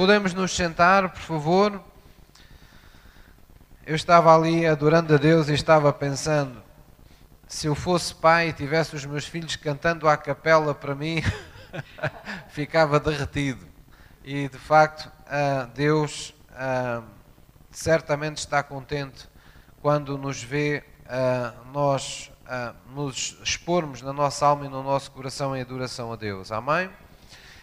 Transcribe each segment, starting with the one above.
Podemos nos sentar, por favor? Eu estava ali adorando a Deus e estava pensando: se eu fosse pai e tivesse os meus filhos cantando à capela para mim, ficava derretido. E de facto, Deus certamente está contente quando nos vê nós nos expormos na nossa alma e no nosso coração em adoração a Deus. Amém?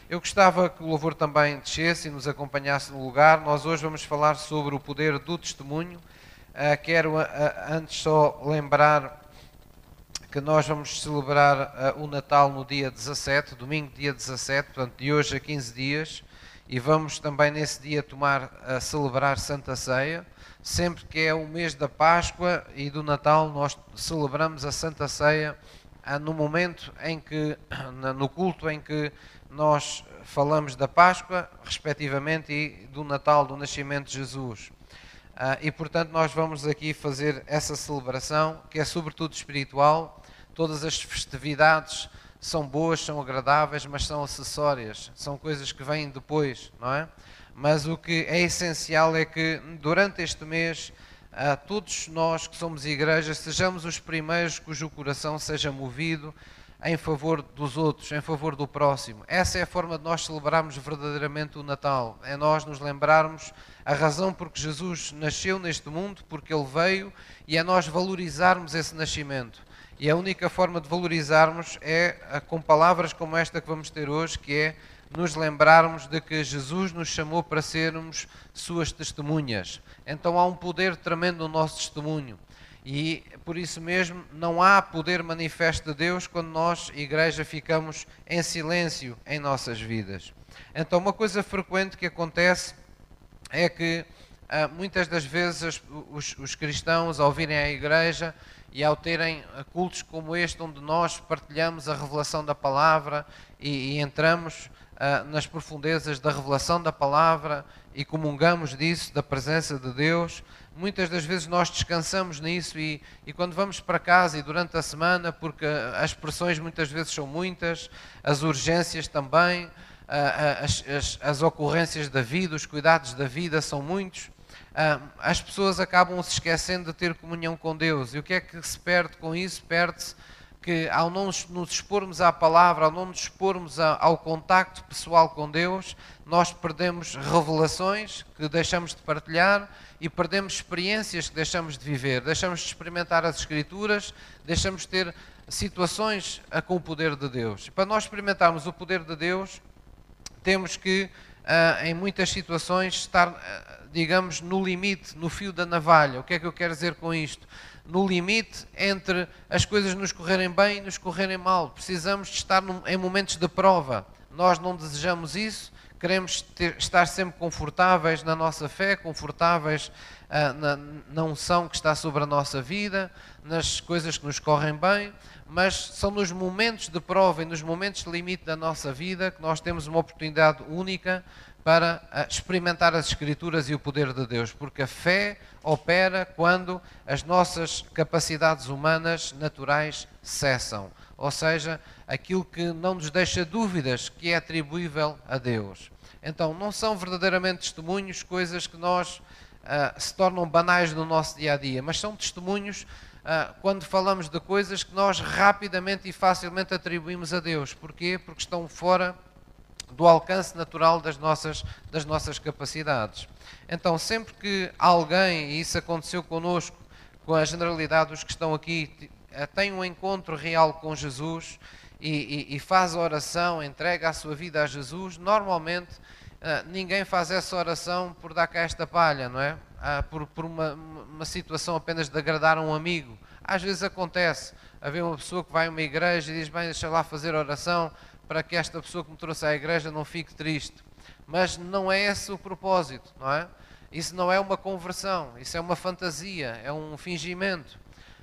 Eu gostava que o louvor também descesse e nos acompanhasse no lugar. Nós hoje vamos falar sobre o poder do testemunho. Uh, quero uh, antes só lembrar que nós vamos celebrar uh, o Natal no dia 17, domingo dia 17, portanto de hoje a 15 dias, e vamos também nesse dia tomar, celebrar Santa Ceia. Sempre que é o mês da Páscoa e do Natal, nós celebramos a Santa Ceia no momento em que, no culto em que nós falamos da Páscoa, respectivamente, e do Natal, do nascimento de Jesus. Uh, e portanto, nós vamos aqui fazer essa celebração, que é sobretudo espiritual. Todas as festividades são boas, são agradáveis, mas são acessórias, são coisas que vêm depois, não é? Mas o que é essencial é que durante este mês, uh, todos nós que somos igreja, sejamos os primeiros cujo coração seja movido em favor dos outros, em favor do próximo. Essa é a forma de nós celebrarmos verdadeiramente o Natal. É nós nos lembrarmos a razão por que Jesus nasceu neste mundo, porque ele veio, e é nós valorizarmos esse nascimento. E a única forma de valorizarmos é com palavras como esta que vamos ter hoje, que é nos lembrarmos de que Jesus nos chamou para sermos suas testemunhas. Então há um poder tremendo no nosso testemunho. E por isso mesmo não há poder manifesto de Deus quando nós, igreja, ficamos em silêncio em nossas vidas. Então, uma coisa frequente que acontece é que ah, muitas das vezes os, os, cristãos, ao virem à igreja e ao terem cultos como este, onde nós partilhamos a revelação da palavra e, e entramos ah, nas profundezas da revelação da palavra e comungamos disso, da presença de Deus, muitas das vezes nós descansamos nisso e, e, quando vamos para casa e durante a semana, porque as pressões muitas vezes são muitas, as urgências também, as, as, as ocorrências da vida, os cuidados da vida são muitos, as pessoas acabam se esquecendo de ter comunhão com Deus. E o que é que se perde com isso? Perde-se que ao não nos expormos à palavra, ao não nos expormos ao contacto pessoal com Deus, nós perdemos revelações que deixamos de partilhar e perdemos experiências que deixamos de viver, deixamos de experimentar as Escrituras, deixamos de ter situações com o poder de Deus. Para nós experimentarmos o poder de Deus, temos que, ah, em muitas situações, estar, ah, digamos, no limite, no fio da navalha. O que é que eu quero dizer com isto? No limite entre as coisas nos correrem bem e nos correrem mal. Precisamos de estar em momentos de prova. Nós não desejamos isso, queremos ter, estar sempre confortáveis na nossa fé, confortáveis ah, na, na unção que está sobre a nossa vida, nas coisas que nos correm bem, mas são nos momentos de prova e nos momentos de limite da nossa vida que nós temos uma oportunidade única para ah, experimentar as Escrituras e o poder de Deus, porque a fé opera quando as nossas capacidades humanas naturais cessam, ou seja, aquilo que não nos deixa dúvidas que é atribuível a Deus. Então, não são verdadeiramente testemunhos coisas que nós uh, se tornam banais no nosso dia a dia, mas são testemunhos uh, quando falamos de coisas que nós rapidamente e facilmente atribuímos a Deus. Porquê? Porque estão fora do alcance natural das nossas, das nossas capacidades. Então, sempre que alguém, e isso aconteceu connosco, com a generalidade dos que estão aqui, eh, tem um encontro real com Jesus e, e, e faz oração, entrega a sua vida a Jesus, normalmente eh, ninguém faz essa oração por dar cá esta palha, não é? Ah, por, por uma, uma situação apenas de agradar a um amigo. Às vezes acontece, haver uma pessoa que vai a uma igreja e diz, bem, deixa lá fazer oração, para que esta pessoa que me trouxe à igreja não fique triste. Mas não é esse o propósito, não é? Isso não é uma conversão, isso é uma fantasia, é um fingimento.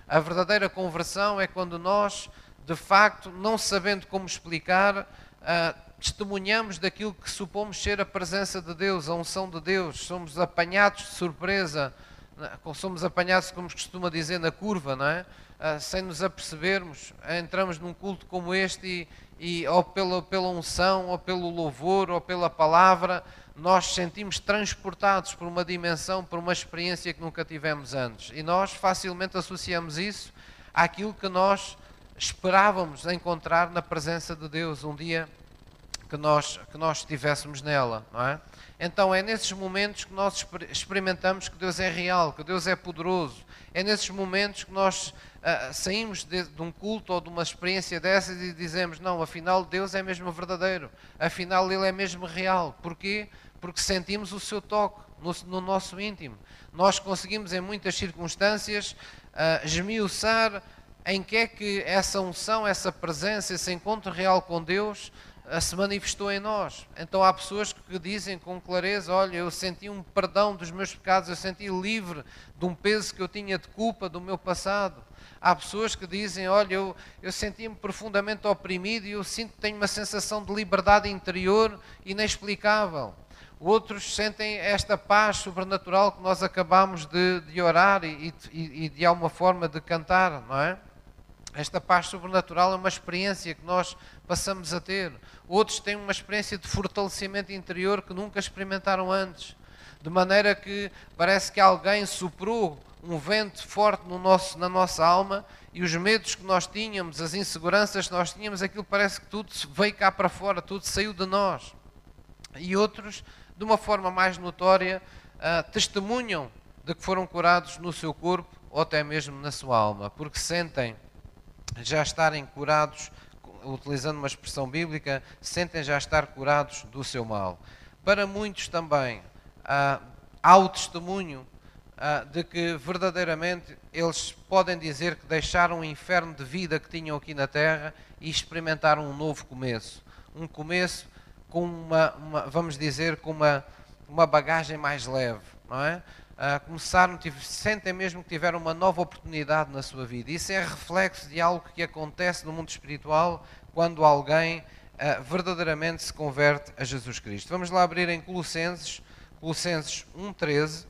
A verdadeira conversão é quando nós, de facto, não sabendo como explicar, uh, testemunhamos daquilo que supomos ser a presença de Deus, a unção de Deus, somos apanhados de surpresa, somos apanhados, como se costuma dizer, na curva, não é? Uh, sem nos apercebermos, entramos num culto como este e, e ou pela, pela unção, ou pelo louvor, ou pela palavra, nós sentimos transportados por uma dimensão, por uma experiência que nunca tivemos antes. E nós facilmente associamos isso àquilo que nós esperávamos encontrar na presença de Deus um dia que nós, que nós estivéssemos nela, não é? Então é nesses momentos que nós experimentamos que Deus é real, que Deus é poderoso. É nesses momentos que nós uh, saímos de, de, um culto ou de uma experiência dessas e dizemos: não, afinal Deus é mesmo verdadeiro, afinal Ele é mesmo real. Porquê? Porque sentimos o seu toque no, no nosso íntimo. Nós conseguimos, em muitas circunstâncias, uh, esmiuçar em que é que essa unção, essa presença, esse encontro real com Deus se manifestou em nós. Então há pessoas que dizem com clareza: Olha, eu senti um perdão dos meus pecados, eu senti livre de um peso que eu tinha de culpa do meu passado. Há pessoas que dizem: Olha, eu, eu senti-me profundamente oprimido e eu sinto que tenho uma sensação de liberdade interior inexplicável. Outros sentem esta paz sobrenatural que nós acabamos de, de orar e, e, e de alguma forma de cantar, não é? Esta paz sobrenatural é uma experiência que nós passamos a ter. Outros têm uma experiência de fortalecimento interior que nunca experimentaram antes. De maneira que parece que alguém soprou um vento forte no nosso, na nossa alma e os medos que nós tínhamos, as inseguranças que nós tínhamos, aquilo parece que tudo veio cá para fora, tudo saiu de nós. E outros, de uma forma mais notória, uh, testemunham de que foram curados no seu corpo ou até mesmo na sua alma, porque sentem já estarem curados, utilizando uma expressão bíblica, sentem já estar curados do seu mal. Para muitos também ah, há o testemunho ah, de que verdadeiramente eles podem dizer que deixaram o inferno de vida que tinham aqui na terra e experimentaram um novo começo. Um começo com uma, uma vamos dizer, com uma, uma bagagem mais leve, não é? Uh, começaram, sentem mesmo que tiveram uma nova oportunidade na sua vida. Isso é reflexo de algo que acontece no mundo espiritual quando alguém uh, verdadeiramente se converte a Jesus Cristo. Vamos lá abrir em Colossenses, Colossenses 1,13.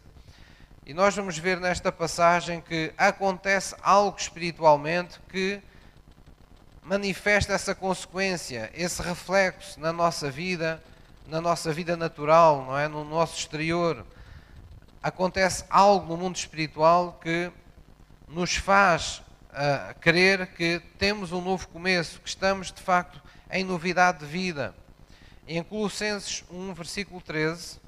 E nós vamos ver nesta passagem que acontece algo espiritualmente que manifesta essa consequência, esse reflexo na nossa vida, na nossa vida natural, não é? no nosso exterior acontece algo no mundo espiritual que nos faz uh, crer que temos um novo começo, que estamos de facto em novidade de vida. Em Colossenses 1, versículo 13,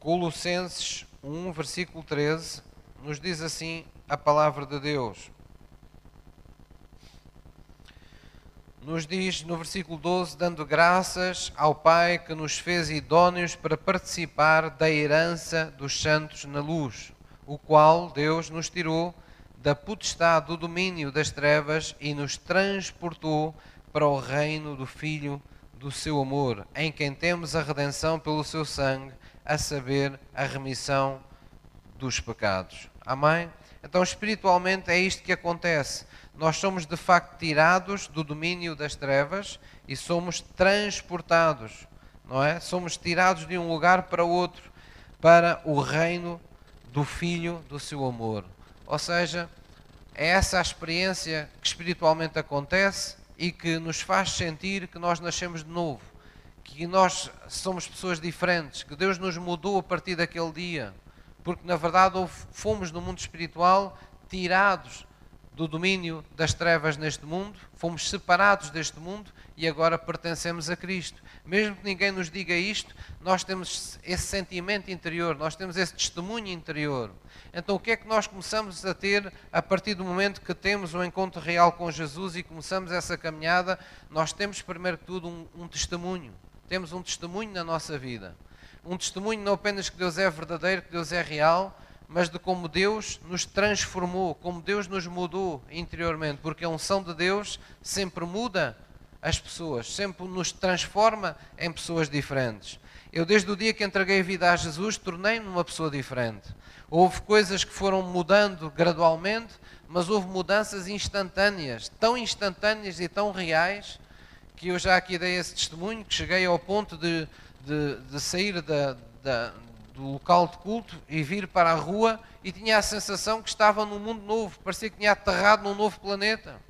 Colossenses 1, versículo 13, nos diz assim a palavra de Deus. Nos diz no versículo 12: dando graças ao Pai que nos fez idóneos para participar da herança dos santos na luz, o qual Deus nos tirou da potestade do domínio das trevas e nos transportou para o reino do Filho do seu amor, em quem temos a redenção pelo seu sangue, a saber, a remissão dos pecados. Amém? Então, espiritualmente, é isto que acontece nós somos de facto tirados do domínio das trevas e somos transportados, não é? Somos tirados de um lugar para outro, para o reino do Filho do seu amor. Ou seja, é essa a experiência que espiritualmente acontece e que nos faz sentir que nós nascemos de novo, que nós somos pessoas diferentes, que Deus nos mudou a partir daquele dia, porque na verdade fomos no mundo espiritual tirados do domínio das trevas neste mundo, fomos separados deste mundo e agora pertencemos a Cristo. Mesmo que ninguém nos diga isto, nós temos esse sentimento interior, nós temos esse testemunho interior. Então, o que é que nós começamos a ter a partir do momento que temos um encontro real com Jesus e começamos essa caminhada? Nós temos, primeiro que tudo, um, um testemunho. Temos um testemunho na nossa vida. Um testemunho não apenas que Deus é verdadeiro, que Deus é real, mas de como Deus nos transformou, como Deus nos mudou interiormente, porque a unção de Deus sempre muda as pessoas, sempre nos transforma em pessoas diferentes. Eu, desde o dia que entreguei a vida a Jesus, tornei-me uma pessoa diferente. Houve coisas que foram mudando gradualmente, mas houve mudanças instantâneas, tão instantâneas e tão reais, que eu já aqui dei esse testemunho, que cheguei ao ponto de, de, de sair da, da, do local de culto e vir para a rua e tinha a sensação que estava num mundo novo, parecia que tinha aterrado num novo planeta.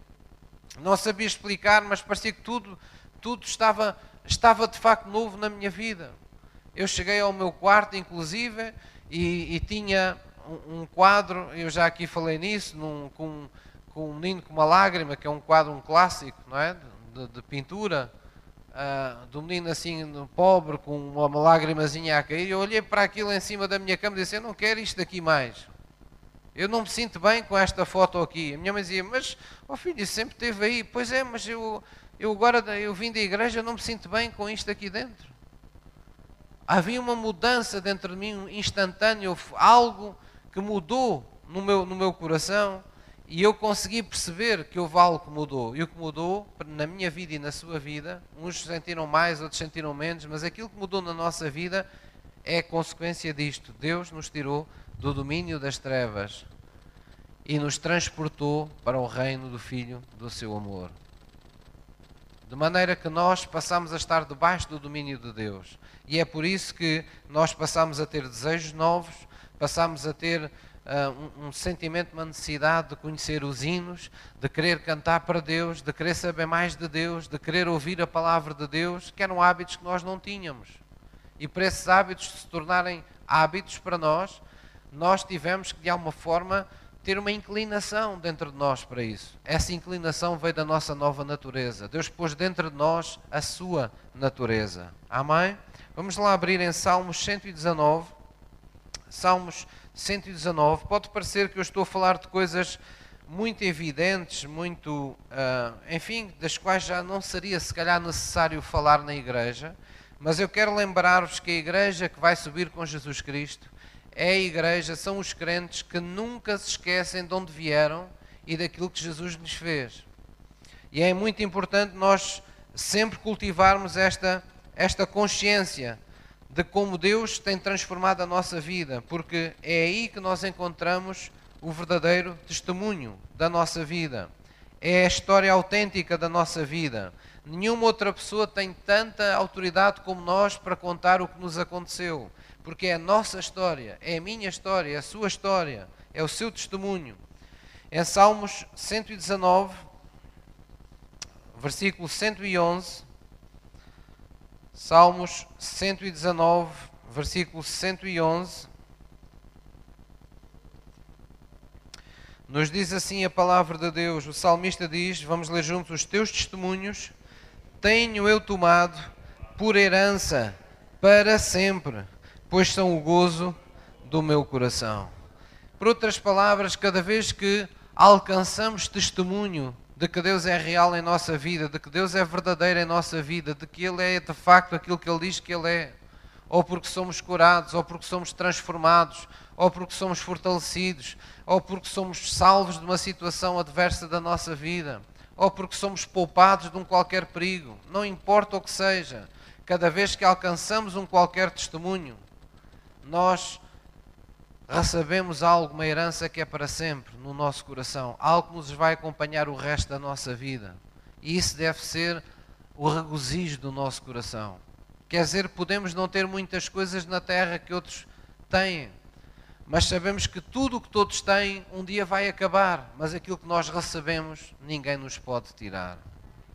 Não sabia explicar, mas parecia que tudo, tudo estava estava de facto novo na minha vida. Eu cheguei ao meu quarto, inclusive, e, e tinha um, um, quadro, eu já aqui falei nisso, num, com, com um menino com uma lágrima, que é um quadro, um clássico, não é? De, de pintura, uh, do menino assim, pobre, com uma lágrimazinha a cair. Eu olhei para aquilo em cima da minha cama e disse: Eu não quero isto aqui mais. Eu não me sinto bem com esta foto aqui. A minha mãe dizia: Mas, oh filho, isso sempre esteve aí. Pois é, mas eu, eu agora eu vim da igreja, não me sinto bem com isto aqui dentro. Havia uma mudança dentro de mim, instantâneo, algo que mudou no meu, no meu coração e eu consegui perceber que houve algo que mudou. E o que mudou na minha vida e na sua vida, uns sentiram mais, outros sentiram menos, mas aquilo que mudou na nossa vida é consequência disto. Deus nos tirou do domínio das trevas e nos transportou para o reino do Filho do seu amor. De maneira que nós passamos a estar debaixo do domínio de Deus. E é por isso que nós passamos a ter desejos novos, passamos a ter um, um, sentimento, uma necessidade de conhecer os hinos, de querer cantar para Deus, de querer saber mais de Deus, de querer ouvir a palavra de Deus, que eram hábitos que nós não tínhamos. E para esses hábitos se tornarem hábitos para nós, nós tivemos que, de alguma forma, ter uma inclinação dentro de nós para isso. Essa inclinação veio da nossa nova natureza. Deus pôs dentro de nós a sua natureza. Amém? Vamos lá abrir em Salmos 119. Salmos 119. Pode parecer que eu estou a falar de coisas muito evidentes, muito, uh, enfim, das quais já não seria se calhar necessário falar na igreja, mas eu quero lembrar-vos que a igreja que vai subir com Jesus Cristo é a igreja, são os crentes que nunca se esquecem de onde vieram e daquilo que Jesus lhes fez. E é muito importante nós sempre cultivarmos esta, esta consciência de como Deus tem transformado a nossa vida, porque é aí que nós encontramos o verdadeiro testemunho da nossa vida. É a história autêntica da nossa vida. Nenhuma outra pessoa tem tanta autoridade como nós para contar o que nos aconteceu porque é a nossa história, é a minha história, é a sua história, é o seu testemunho. Em Salmos 119, versículo 111, Salmos 119, versículo 111, nos diz assim a palavra de Deus. O salmista diz: Vamos ler juntos: Os teus testemunhos tenho eu tomado por herança para sempre pois são o gozo do meu coração. Por outras palavras, cada vez que alcançamos testemunho de que Deus é real em nossa vida, de que Deus é verdadeiro em nossa vida, de que Ele é de facto aquilo que Ele diz que Ele é, ou porque somos curados, ou porque somos transformados, ou porque somos fortalecidos, ou porque somos salvos de uma situação adversa da nossa vida, ou porque somos poupados de um qualquer perigo, não importa o que seja, cada vez que alcançamos um qualquer testemunho, nós recebemos algo, uma herança que é para sempre no nosso coração, algo que nos vai acompanhar o resto da nossa vida. E isso deve ser o regozijo do nosso coração. Quer dizer, podemos não ter muitas coisas na terra que outros têm, mas sabemos que tudo o que todos têm um dia vai acabar, mas aquilo que nós recebemos ninguém nos pode tirar.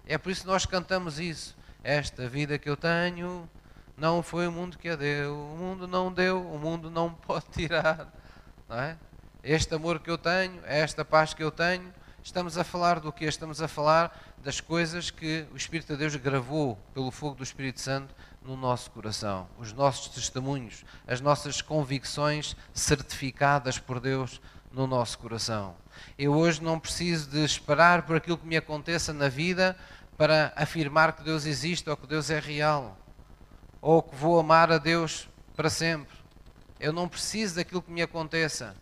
É por isso que nós cantamos isso. Esta vida que eu tenho não foi o mundo que a deu, o mundo não deu, o mundo não pode tirar. Não é? Este amor que eu tenho, esta paz que eu tenho, estamos a falar do que? Estamos a falar das coisas que o Espírito de Deus gravou pelo fogo do Espírito Santo no nosso coração, os nossos testemunhos, as nossas convicções certificadas por Deus no nosso coração. Eu hoje não preciso de esperar por aquilo que me aconteça na vida para afirmar que Deus existe ou que Deus é real ou que vou amar a Deus para sempre. Eu não preciso daquilo que me aconteça.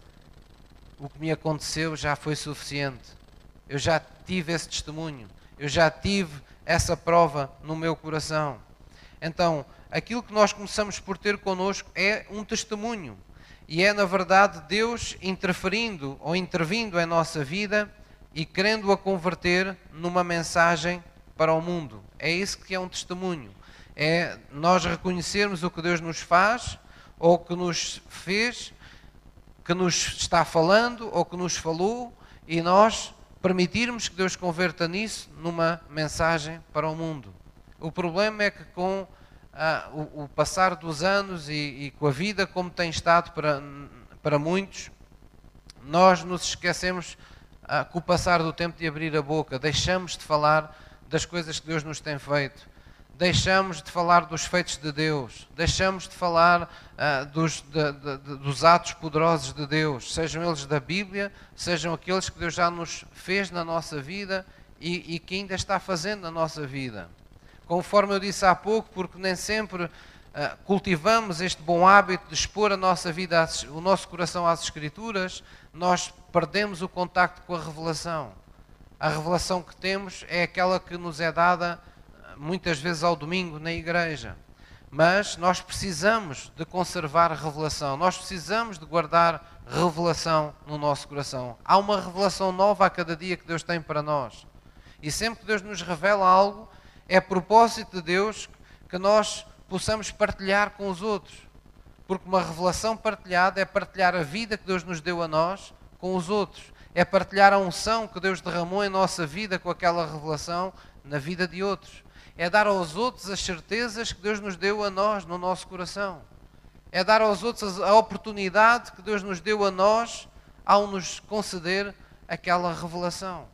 O que me aconteceu já foi suficiente. Eu já tive esse testemunho. Eu já tive essa prova no meu coração. Então, aquilo que nós começamos por ter connosco é um testemunho. E é, na verdade, Deus interferindo ou intervindo em nossa vida e querendo-a converter numa mensagem para o mundo. É isso que é um testemunho é nós reconhecermos o que Deus nos faz, ou que nos fez, que nos está falando, ou que nos falou, e nós permitirmos que Deus converta nisso numa mensagem para o mundo. O problema é que com ah, o, o, passar dos anos e, e, com a vida como tem estado para, para muitos, nós nos esquecemos ah, com o passar do tempo de abrir a boca, deixamos de falar das coisas que Deus nos tem feito, deixamos de falar dos feitos de Deus, deixamos de falar ah, dos, de, de, de, dos atos poderosos de Deus, sejam eles da Bíblia, sejam aqueles que Deus já nos fez na nossa vida e, e que ainda está fazendo na nossa vida. Conforme eu disse há pouco, porque nem sempre uh, cultivamos este bom hábito de expor a nossa vida, o nosso coração às Escrituras, nós perdemos o contacto com a revelação. A revelação que temos é aquela que nos é dada muitas vezes ao domingo na igreja. Mas nós precisamos de conservar revelação, nós precisamos de guardar revelação no nosso coração. Há uma revelação nova a cada dia que Deus tem para nós. E sempre que Deus nos revela algo, é propósito de Deus que nós possamos partilhar com os outros. Porque uma revelação partilhada é partilhar a vida que Deus nos deu a nós com os outros. É partilhar a unção que Deus derramou em nossa vida com aquela revelação na vida de outros. É dar aos outros as certezas que Deus nos deu a nós no nosso coração. É dar aos outros a oportunidade que Deus nos deu a nós ao nos conceder aquela revelação.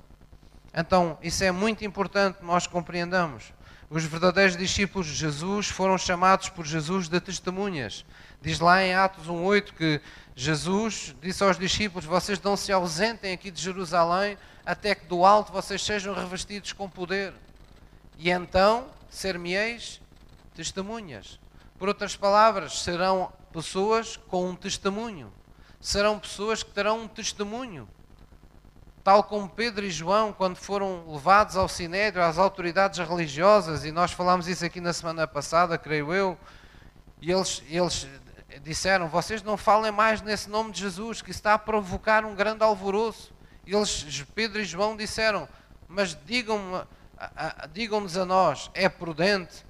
Então, isso é muito importante nós compreendamos. Os verdadeiros discípulos de Jesus foram chamados por Jesus de testemunhas. Diz lá em Atos 1,8 que Jesus disse aos discípulos: Vocês não se ausentem aqui de Jerusalém até que do alto vocês sejam revestidos com poder. E então ser-me-eis testemunhas. Por outras palavras, serão pessoas com um testemunho. Serão pessoas que terão um testemunho tal como Pedro e João, quando foram levados ao Sinédrio, às autoridades religiosas, e nós falámos isso aqui na semana passada, creio eu, e eles, eles disseram: Vocês não falem mais nesse nome de Jesus, que está a provocar um grande alvoroço. Eles, Pedro e João, disseram: Mas digam-nos a, nós, é prudente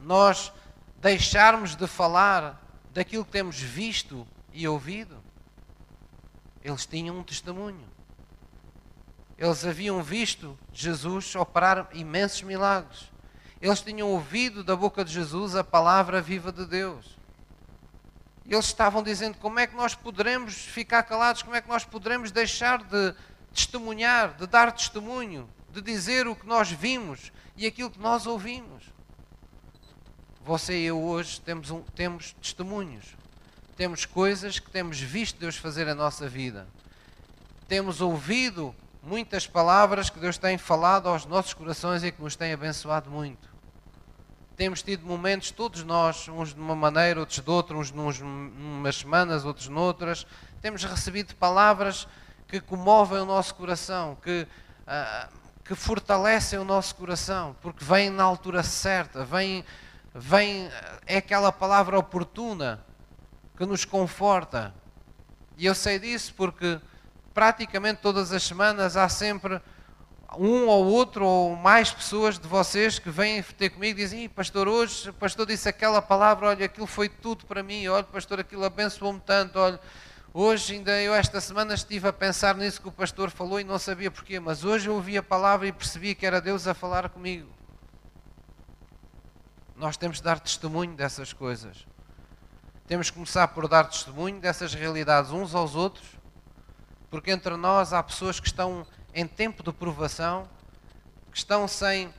nós deixarmos de falar daquilo que temos visto e ouvido? Eles tinham um testemunho. Eles haviam visto Jesus operar imensos milagres. Eles tinham ouvido da boca de Jesus a palavra viva de Deus. Eles estavam dizendo: como é que nós poderemos ficar calados? Como é que nós poderemos deixar de testemunhar, de dar testemunho, de dizer o que nós vimos e aquilo que nós ouvimos? Você e eu hoje temos, um, temos testemunhos, temos coisas que temos visto Deus fazer na nossa vida, temos ouvido muitas palavras que Deus tem falado aos nossos corações e que nos tem abençoado muito. Temos tido momentos, todos nós, uns de uma maneira, outros de outra, uns numas umas semanas, outros noutras, temos recebido palavras que comovem o nosso coração, que, uh, que fortalecem o nosso coração, porque vêm na altura certa, vêm, vêm, é aquela palavra oportuna que nos conforta. E eu sei disso porque praticamente todas as semanas há sempre um ou outro ou mais pessoas de vocês que vêm ter comigo e dizem, pastor, hoje pastor disse aquela palavra, olha, aquilo foi tudo para mim, olha, pastor, aquilo abençoou-me tanto, olha, hoje ainda eu esta semana estive a pensar nisso que o pastor falou e não sabia porquê, mas hoje eu ouvi a palavra e percebi que era Deus a falar comigo. Nós temos de dar testemunho dessas coisas. Temos que começar por dar testemunho dessas realidades uns aos outros porque entre nós há pessoas que estão em tempo de provação, que estão sem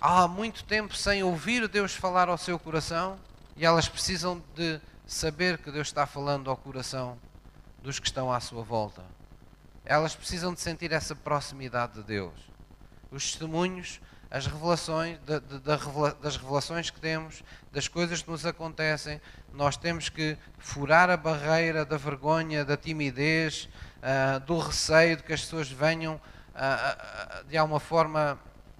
há muito tempo sem ouvir Deus falar ao seu coração e elas precisam de saber que Deus está falando ao coração dos que estão à sua volta. Elas precisam de sentir essa proximidade de Deus. Os testemunhos as revelações, da, da, das revelações que temos, das coisas que nos acontecem, nós temos que furar a barreira da vergonha, da timidez, uh, do receio de que as pessoas venham uh, de alguma forma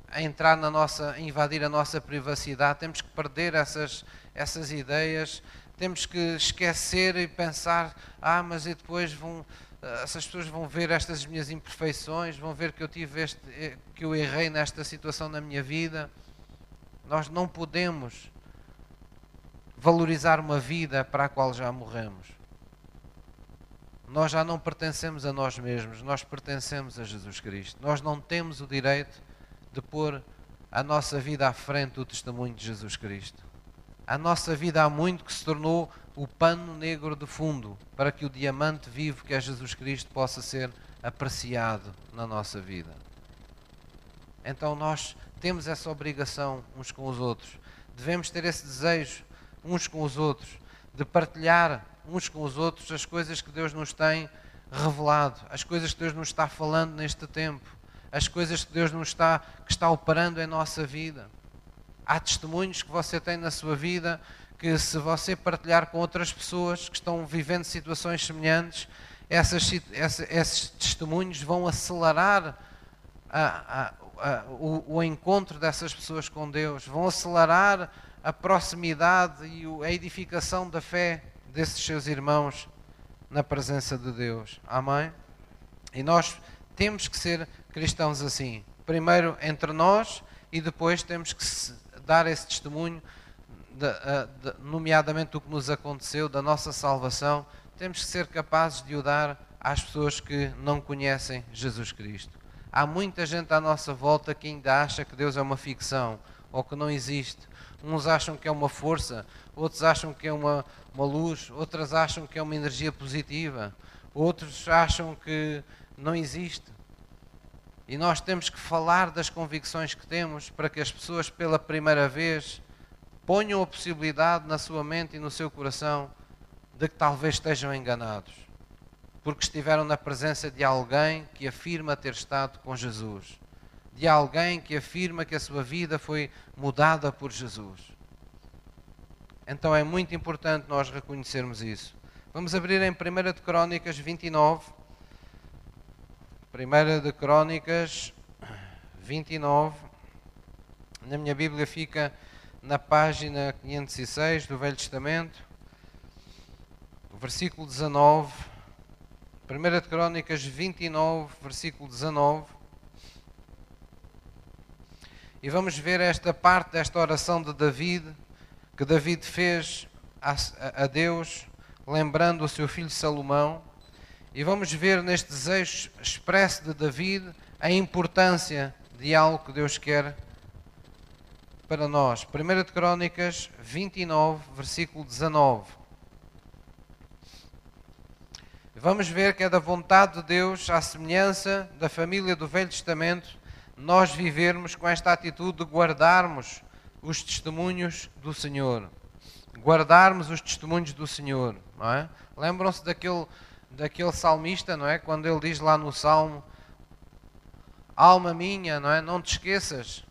a entrar na nossa, a invadir a nossa privacidade. Temos que perder essas, essas ideias, temos que esquecer e pensar, ah, mas e depois vão ah, essas pessoas vão ver estas minhas imperfeições, vão ver que eu tive este, eh, que eu errei nesta situação na minha vida. Nós não podemos valorizar uma vida para a qual já morremos. Nós já não pertencemos a nós mesmos, nós pertencemos a Jesus Cristo. Nós não temos o direito de pôr a nossa vida à frente do testemunho de Jesus Cristo. A nossa vida há muito que se tornou o pano negro de fundo para que o diamante vivo que é Jesus Cristo possa ser apreciado na nossa vida. Então nós temos essa obrigação uns com os outros. Devemos ter esse desejo uns com os outros de partilhar uns com os outros as coisas que Deus nos tem revelado, as coisas que Deus nos está falando neste tempo, as coisas que Deus nos está que está operando em nossa vida. Há testemunhos que você tem na sua vida que, se você partilhar com outras pessoas que estão vivendo situações semelhantes, essas, esses testemunhos vão acelerar a, a, a, o, o encontro dessas pessoas com Deus, vão acelerar a proximidade e a edificação da fé desses seus irmãos na presença de Deus. Amém? E nós temos que ser cristãos assim. Primeiro entre nós e depois temos que dar esse testemunho, de, de, nomeadamente do que nos aconteceu, da nossa salvação, temos que ser capazes de o dar às pessoas que não conhecem Jesus Cristo. Há muita gente à nossa volta que ainda acha que Deus é uma ficção ou que não existe. Uns acham que é uma força, outros acham que é uma, uma luz, outras acham que é uma energia positiva, outros acham que não existe. E nós temos que falar das convicções que temos para que as pessoas, pela primeira vez, ponham a possibilidade na sua mente e no seu coração de que talvez estejam enganados, porque estiveram na presença de alguém que afirma ter estado com Jesus, de alguém que afirma que a sua vida foi mudada por Jesus. Então é muito importante nós reconhecermos isso. Vamos abrir em 1 de Crónicas 29. 1 de Crónicas 29. Na minha Bíblia fica na página 506 do Velho Testamento, versículo 19. 1 de Crónicas 29, versículo 19. E vamos ver esta parte desta oração de David, que David fez a, a Deus, lembrando o seu filho Salomão e vamos ver neste desejo expresso de David a importância de algo que Deus quer para nós. 1 de Crónicas 29, versículo 19. Vamos ver que é da vontade de Deus, à semelhança da família do Velho Testamento, nós vivermos com esta atitude de guardarmos os testemunhos do Senhor. Guardarmos os testemunhos do Senhor. É? Lembram-se daquele daquele salmista, não é? Quando ele diz lá no salmo: Alma minha, não é? Não te esqueças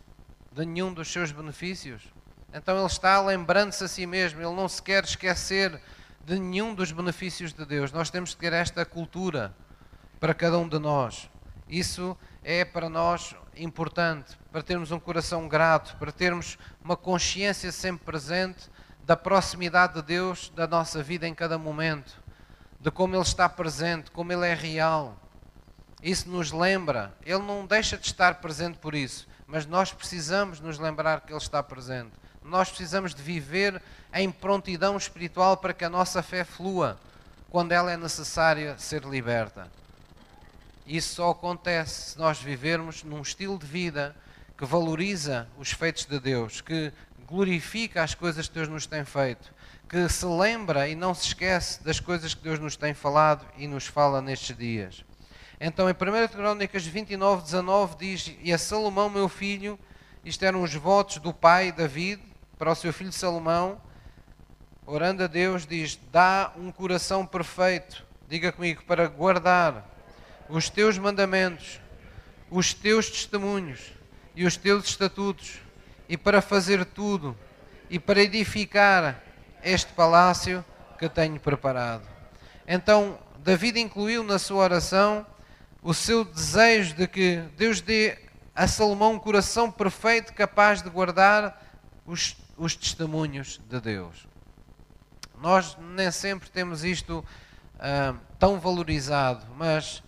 de nenhum dos seus benefícios. Então ele está lembrando-se a si mesmo, ele não se quer esquecer de nenhum dos benefícios de Deus. Nós temos que ter esta cultura para cada um de nós. Isso é para nós importante, para termos um coração grato, para termos uma consciência sempre presente da proximidade de Deus da nossa vida em cada momento de como Ele está presente, como Ele é real. Isso nos lembra, Ele não deixa de estar presente por isso, mas nós precisamos nos lembrar que Ele está presente. Nós precisamos de viver em prontidão espiritual para que a nossa fé flua quando ela é necessária ser liberta. Isso só acontece se nós vivermos num estilo de vida que valoriza os feitos de Deus, que glorifica as coisas que Deus nos tem feito, que se lembra e não se esquece das coisas que Deus nos tem falado e nos fala nestes dias. Então, em 1 Crónicas 29, 19, diz: E a Salomão, meu filho, isto eram os votos do pai David para o seu filho Salomão, orando a Deus, diz: Dá um coração perfeito, diga comigo, para guardar os teus mandamentos, os teus testemunhos e os teus estatutos, e para fazer tudo, e para edificar este palácio que tenho preparado. Então, David incluiu na sua oração o seu desejo de que Deus dê a Salomão um coração perfeito, capaz de guardar os, os testemunhos de Deus. Nós nem sempre temos isto uh, tão valorizado, mas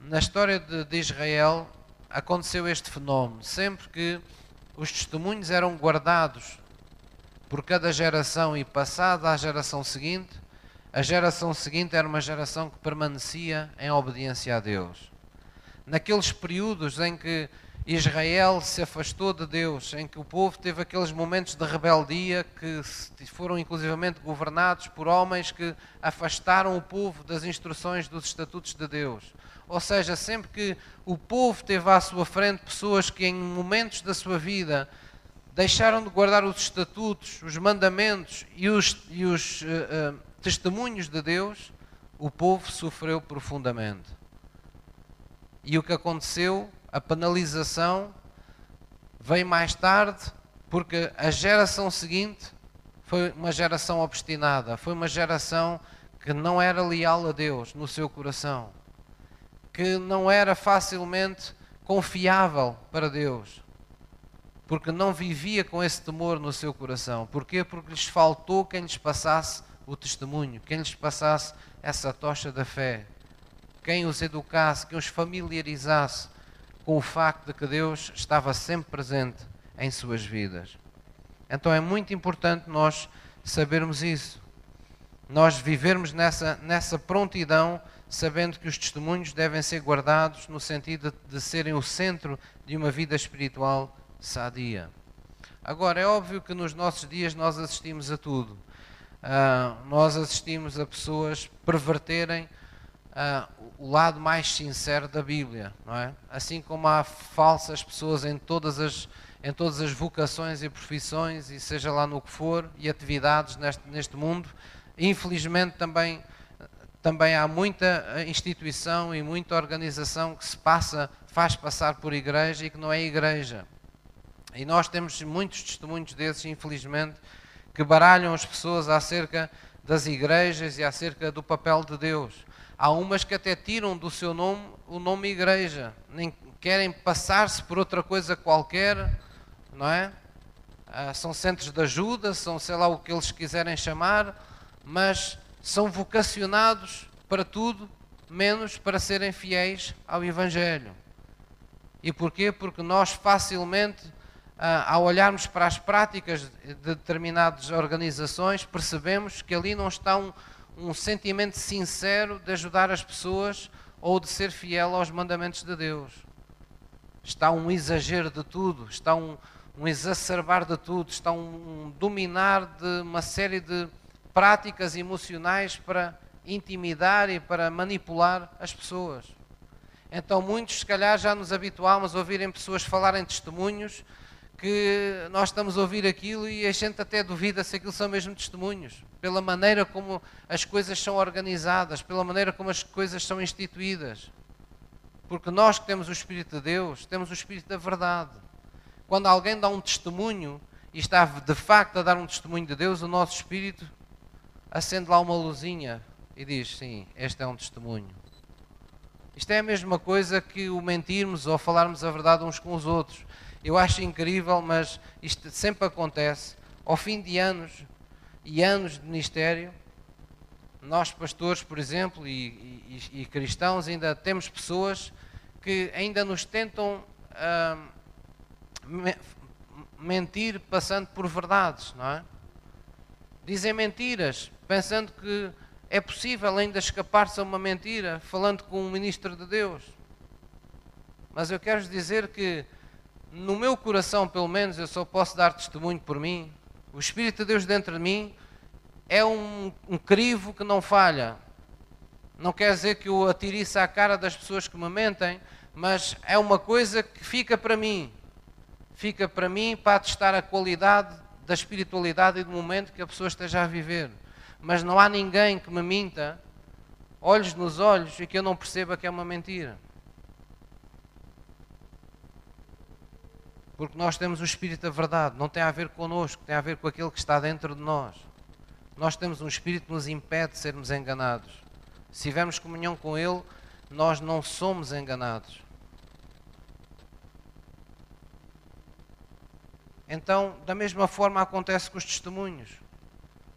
na história de, de Israel aconteceu este fenómeno. Sempre que os testemunhos eram guardados por cada geração e passada a geração seguinte, a geração seguinte era uma geração que permanecia em obediência a Deus. Naqueles períodos em que Israel se afastou de Deus, em que o povo teve aqueles momentos de rebeldia que foram inclusivamente governados por homens que afastaram o povo das instruções dos estatutos de Deus. Ou seja, sempre que o povo teve à sua frente pessoas que em momentos da sua vida deixaram de guardar os estatutos, os mandamentos e os, e os uh, uh, testemunhos de Deus, o povo sofreu profundamente. E o que aconteceu a penalização vem mais tarde, porque a geração seguinte foi uma geração obstinada, foi uma geração que não era leal a Deus no seu coração, que não era facilmente confiável para Deus, porque não vivia com esse temor no seu coração. Porquê? Porque lhes faltou quem lhes passasse o testemunho, quem lhes passasse essa tocha da fé, quem os educasse, quem os familiarizasse com o facto de que Deus estava sempre presente em suas vidas. Então é muito importante nós sabermos isso. Nós vivermos nessa, nessa prontidão, sabendo que os testemunhos devem ser guardados no sentido de, de serem o centro de uma vida espiritual sadia. Agora, é óbvio que nos nossos dias nós assistimos a tudo. Uh, nós assistimos a pessoas perverterem uh, o lado mais sincero da Bíblia, não é? Assim como há falsas pessoas em todas as em todas as vocações e profissões e seja lá no que for e atividades neste, neste mundo, infelizmente também também há muita instituição e muita organização que se passa, faz passar por igreja e que não é igreja. E nós temos muitos testemunhos desses, infelizmente, que baralham as pessoas acerca das igrejas e acerca do papel de Deus. Há umas que até tiram do seu nome o nome igreja, nem querem passar-se por outra coisa qualquer, não é? Ah, são centros de ajuda, são sei lá o que eles quiserem chamar, mas são vocacionados para tudo, menos para serem fiéis ao Evangelho. E porquê? Porque nós facilmente, ao olharmos para as práticas de determinadas organizações, percebemos que ali não está um um sentimento sincero de ajudar as pessoas ou de ser fiel aos mandamentos de Deus. Está um exagero de tudo, está um, um exacerbar de tudo, está um, um dominar de uma série de práticas emocionais para intimidar e para manipular as pessoas. Então, muitos, se calhar, já nos habituámos a ouvirem pessoas falarem testemunhos que nós estamos a ouvir aquilo e a gente até duvida se aquilo são mesmo testemunhos, pela maneira como as coisas são organizadas, pela maneira como as coisas são instituídas. Porque nós que temos o Espírito de Deus, temos o Espírito da verdade. Quando alguém dá um testemunho e está de facto a dar um testemunho de Deus, o nosso Espírito acende lá uma luzinha e diz: Sim, este é um testemunho. Isto é a mesma coisa que o mentirmos ou falarmos a verdade uns com os outros. Eu acho incrível, mas isto sempre acontece. Ao fim de anos e anos de ministério, nós pastores, por exemplo, e, e, e cristãos, ainda temos pessoas que ainda nos tentam uh, mentir passando por verdades, não é? Dizem mentiras, pensando que é possível ainda escapar-se a uma mentira, falando com um ministro de Deus. Mas eu quero dizer que no meu coração, pelo menos, eu só posso dar testemunho por mim. O Espírito de Deus dentro de mim é um, um crivo que não falha. Não quer dizer que eu atire isso à cara das pessoas que me mentem, mas é uma coisa que fica para mim. Fica para mim para testar a qualidade da espiritualidade e do momento que a pessoa esteja a viver. Mas não há ninguém que me minta, olhos nos olhos, e que eu não perceba que é uma mentira. Porque nós temos o Espírito da verdade, não tem a ver connosco, tem a ver com aquele que está dentro de nós. Nós temos um Espírito que nos impede de sermos enganados. Se tivermos comunhão com Ele, nós não somos enganados. Então, da mesma forma acontece com os testemunhos.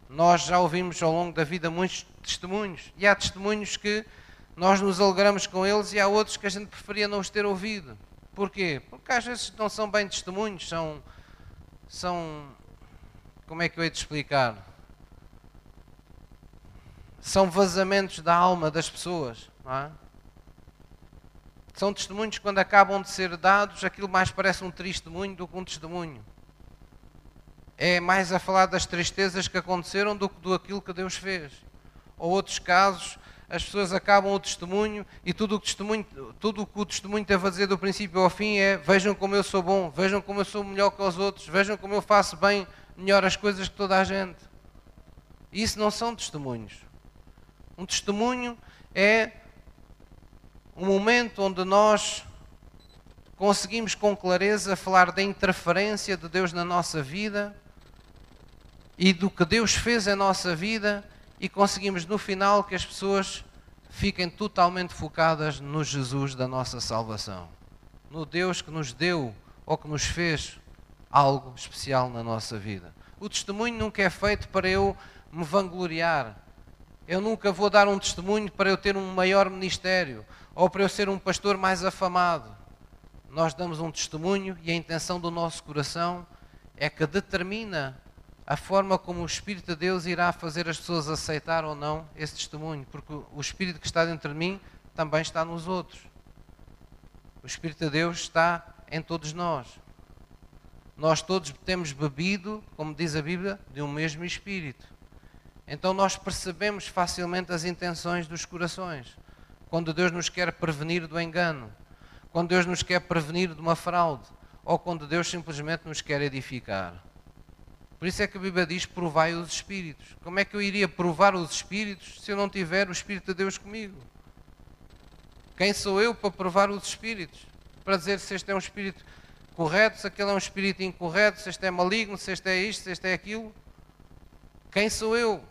Nós já ouvimos ao longo da vida muitos testemunhos. E há testemunhos que nós nos alegramos com eles e há outros que a gente preferia não os ter ouvido. Porquê? Porque às vezes não são bem testemunhos, são. são como é que eu hei de explicar? São vazamentos da alma das pessoas, não é? São testemunhos quando acabam de ser dados, aquilo mais parece um testemunho do que um testemunho. É mais a falar das tristezas que aconteceram do que do aquilo que Deus fez. Ou outros casos, as pessoas acabam o testemunho e tudo o que, testemunho, tudo o, que o testemunho teve a dizer do princípio ao fim é vejam como eu sou bom, vejam como eu sou melhor que os outros, vejam como eu faço bem, melhor as coisas que toda a gente. Isso não são testemunhos. Um testemunho é um momento onde nós conseguimos com clareza falar da interferência de Deus na nossa vida e do que Deus fez em nossa vida e conseguimos no final que as pessoas fiquem totalmente focadas no Jesus da nossa salvação, no Deus que nos deu ou que nos fez algo especial na nossa vida. O testemunho nunca é feito para eu me vangloriar. Eu nunca vou dar um testemunho para eu ter um maior ministério ou para eu ser um pastor mais afamado. Nós damos um testemunho e a intenção do nosso coração é que determina a forma como o Espírito de Deus irá fazer as pessoas aceitar ou não esse testemunho, porque o Espírito que está dentro de mim também está nos outros. O Espírito de Deus está em todos nós. Nós todos temos bebido, como diz a Bíblia, de um mesmo Espírito. Então nós percebemos facilmente as intenções dos corações. Quando Deus nos quer prevenir do engano, quando Deus nos quer prevenir de uma fraude, ou quando Deus simplesmente nos quer edificar. Por isso é que a Bíblia diz: provai os espíritos. Como é que eu iria provar os espíritos se eu não tiver o Espírito de Deus comigo? Quem sou eu para provar os espíritos? Para dizer se este é um espírito correto, se aquele é um espírito incorreto, se este é maligno, se este é isto, se este é aquilo? Quem sou eu?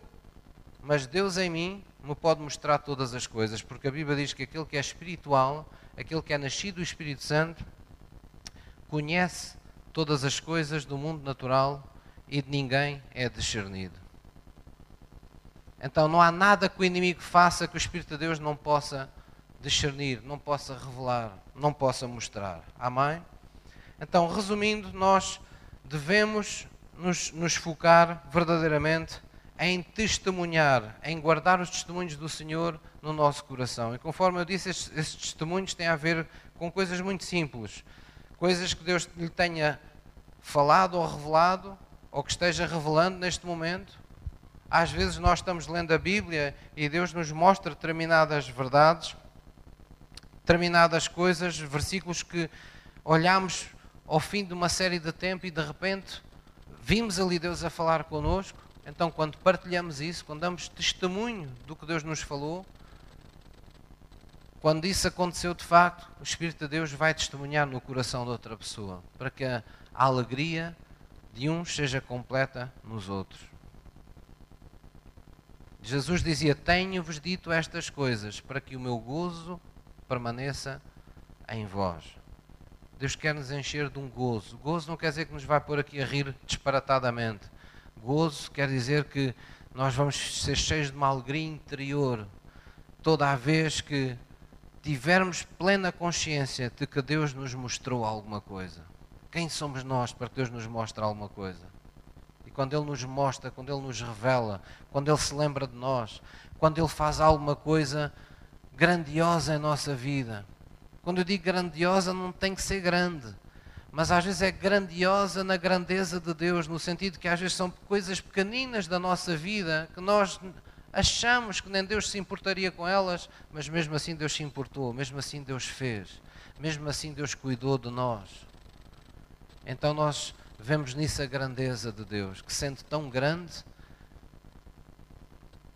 Mas Deus em mim me pode mostrar todas as coisas, porque a Bíblia diz que aquele que é espiritual, aquele que é nascido do Espírito Santo, conhece todas as coisas do mundo natural e de ninguém é discernido. Então não há nada que o inimigo faça que o Espírito de Deus não possa discernir, não possa revelar, não possa mostrar. Amém? Então, resumindo, nós devemos nos, nos focar verdadeiramente em testemunhar, em guardar os testemunhos do Senhor no nosso coração. E conforme eu disse, estes, estes testemunhos têm a ver com coisas muito simples, coisas que Deus lhe tenha falado ou revelado ou que esteja revelando neste momento. Às vezes nós estamos lendo a Bíblia e Deus nos mostra determinadas verdades, determinadas coisas, versículos que olhamos ao fim de uma série de tempo e de repente vimos ali Deus a falar connosco. Então, quando partilhamos isso, quando damos testemunho do que Deus nos falou, quando isso aconteceu de facto, o Espírito de Deus vai testemunhar no coração de outra pessoa, para que a alegria de uns seja completa nos outros. Jesus dizia: Tenho-vos dito estas coisas para que o meu gozo permaneça em vós. Deus quer nos encher de um gozo. Gozo não quer dizer que nos vai pôr aqui a rir disparatadamente. Gozo quer dizer que nós vamos ser cheios de uma alegria interior toda a vez que tivermos plena consciência de que Deus nos mostrou alguma coisa. Quem somos nós para que Deus nos mostre alguma coisa? E quando Ele nos mostra, quando Ele nos revela, quando Ele se lembra de nós, quando Ele faz alguma coisa grandiosa em nossa vida. Quando eu digo grandiosa, não tem que ser grande, mas às vezes é grandiosa na grandeza de Deus, no sentido que às vezes são coisas pequeninas da nossa vida que nós achamos que nem Deus se importaria com elas, mas mesmo assim Deus se importou, mesmo assim Deus fez, mesmo assim Deus cuidou de nós. Então nós vemos nisso a grandeza de Deus, que sendo tão grande,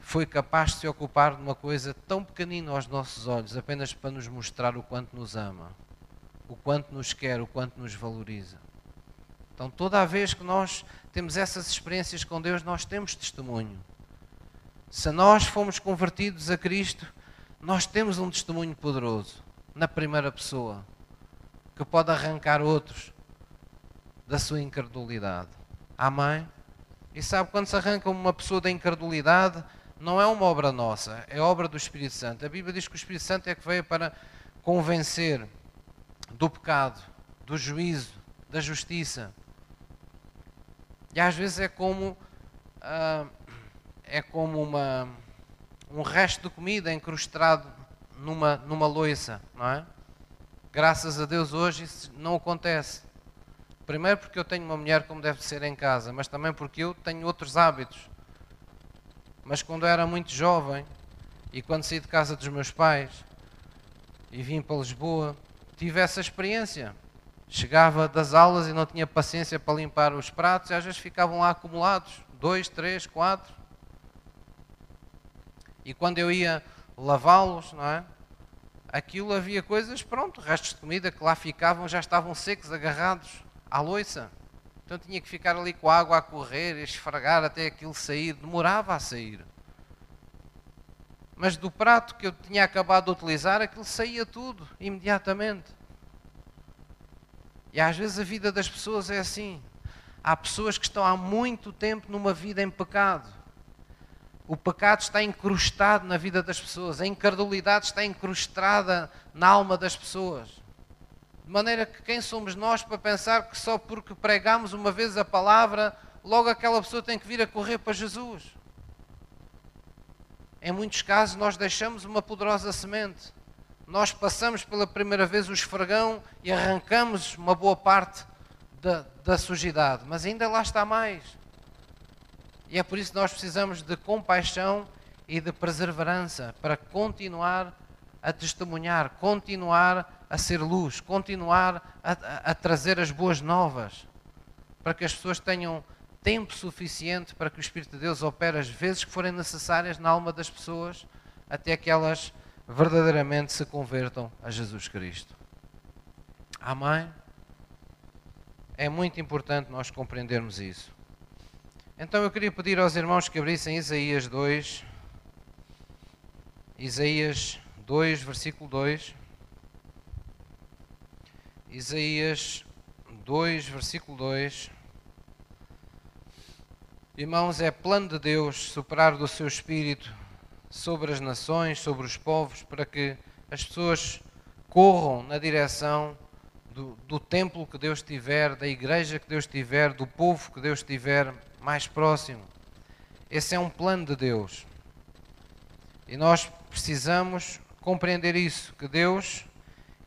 foi capaz de se ocupar de uma coisa tão pequenina aos nossos olhos, apenas para nos mostrar o quanto nos ama, o quanto nos quer, o quanto nos valoriza. Então, toda a vez que nós temos essas experiências com Deus, nós temos testemunho. Se nós fomos convertidos a Cristo, nós temos um testemunho poderoso, na primeira pessoa, que pode arrancar outros da sua incredulidade. Amém? E sabe, quando se arranca uma pessoa da incredulidade, não é uma obra nossa, é obra do Espírito Santo. A Bíblia diz que o Espírito Santo é que veio para convencer do pecado, do juízo, da justiça. E às vezes é como uh, é como uma, um resto de comida encrustado numa, numa loiça, não é? Graças a Deus hoje isso não acontece. Primeiro porque eu tenho uma mulher como deve ser em casa, mas também porque eu tenho outros hábitos. Mas quando eu era muito jovem e quando saí de casa dos meus pais e vim para Lisboa, tive essa experiência. Chegava das aulas e não tinha paciência para limpar os pratos e às vezes ficavam lá acumulados, dois, três, quatro. E quando eu ia lavá-los, não é? aquilo havia coisas, pronto, restos de comida que lá ficavam já estavam secos, agarrados à loiça. Então tinha que ficar ali com a água a correr, esfregar até aquilo sair, demorava a sair. Mas do prato que eu tinha acabado de utilizar, aquilo saía tudo, imediatamente. E às vezes a vida das pessoas é assim. Há pessoas que estão há muito tempo numa vida em pecado o pecado está incrustado na vida das pessoas, a incredulidade está incrustada na alma das pessoas. De maneira que quem somos nós para pensar que só porque pregamos uma vez a palavra, logo aquela pessoa tem que vir a correr para Jesus? Em muitos casos nós deixamos uma poderosa semente. Nós passamos pela primeira vez o esfregão e arrancamos uma boa parte da, da sujidade, mas ainda lá está mais. E é por isso que nós precisamos de compaixão e de perseverança para continuar a testemunhar, continuar a ser luz, continuar a, a, trazer as boas novas, para que as pessoas tenham tempo suficiente para que o Espírito de Deus opere as vezes que forem necessárias na alma das pessoas, até que elas verdadeiramente se convertam a Jesus Cristo. Amém? É muito importante nós compreendermos isso. Então eu queria pedir aos irmãos que abrissem Isaías 2, Isaías 2, versículo 2. Isaías 2, versículo 2. Irmãos, é plano de Deus superar do seu espírito sobre as nações, sobre os povos, para que as pessoas corram na direção do, do templo que Deus tiver, da igreja que Deus tiver, do povo que Deus tiver mais próximo. Esse é um plano de Deus. E nós precisamos compreender isso, que Deus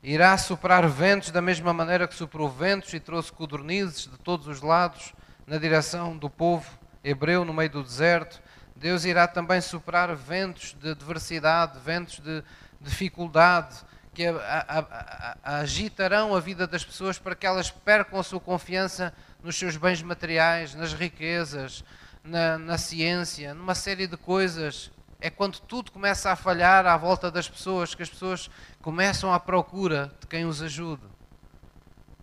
irá superar ventos da mesma maneira que superou ventos e trouxe codornizes de todos os lados na direção do povo hebreu no meio do deserto. Deus irá também superar ventos de adversidade, ventos de dificuldade, que agitarão a vida das pessoas para que elas percam a sua confiança nos seus bens materiais, nas riquezas, na, na ciência, numa série de coisas. É quando tudo começa a falhar à volta das pessoas que as pessoas começam à procura de quem os ajude.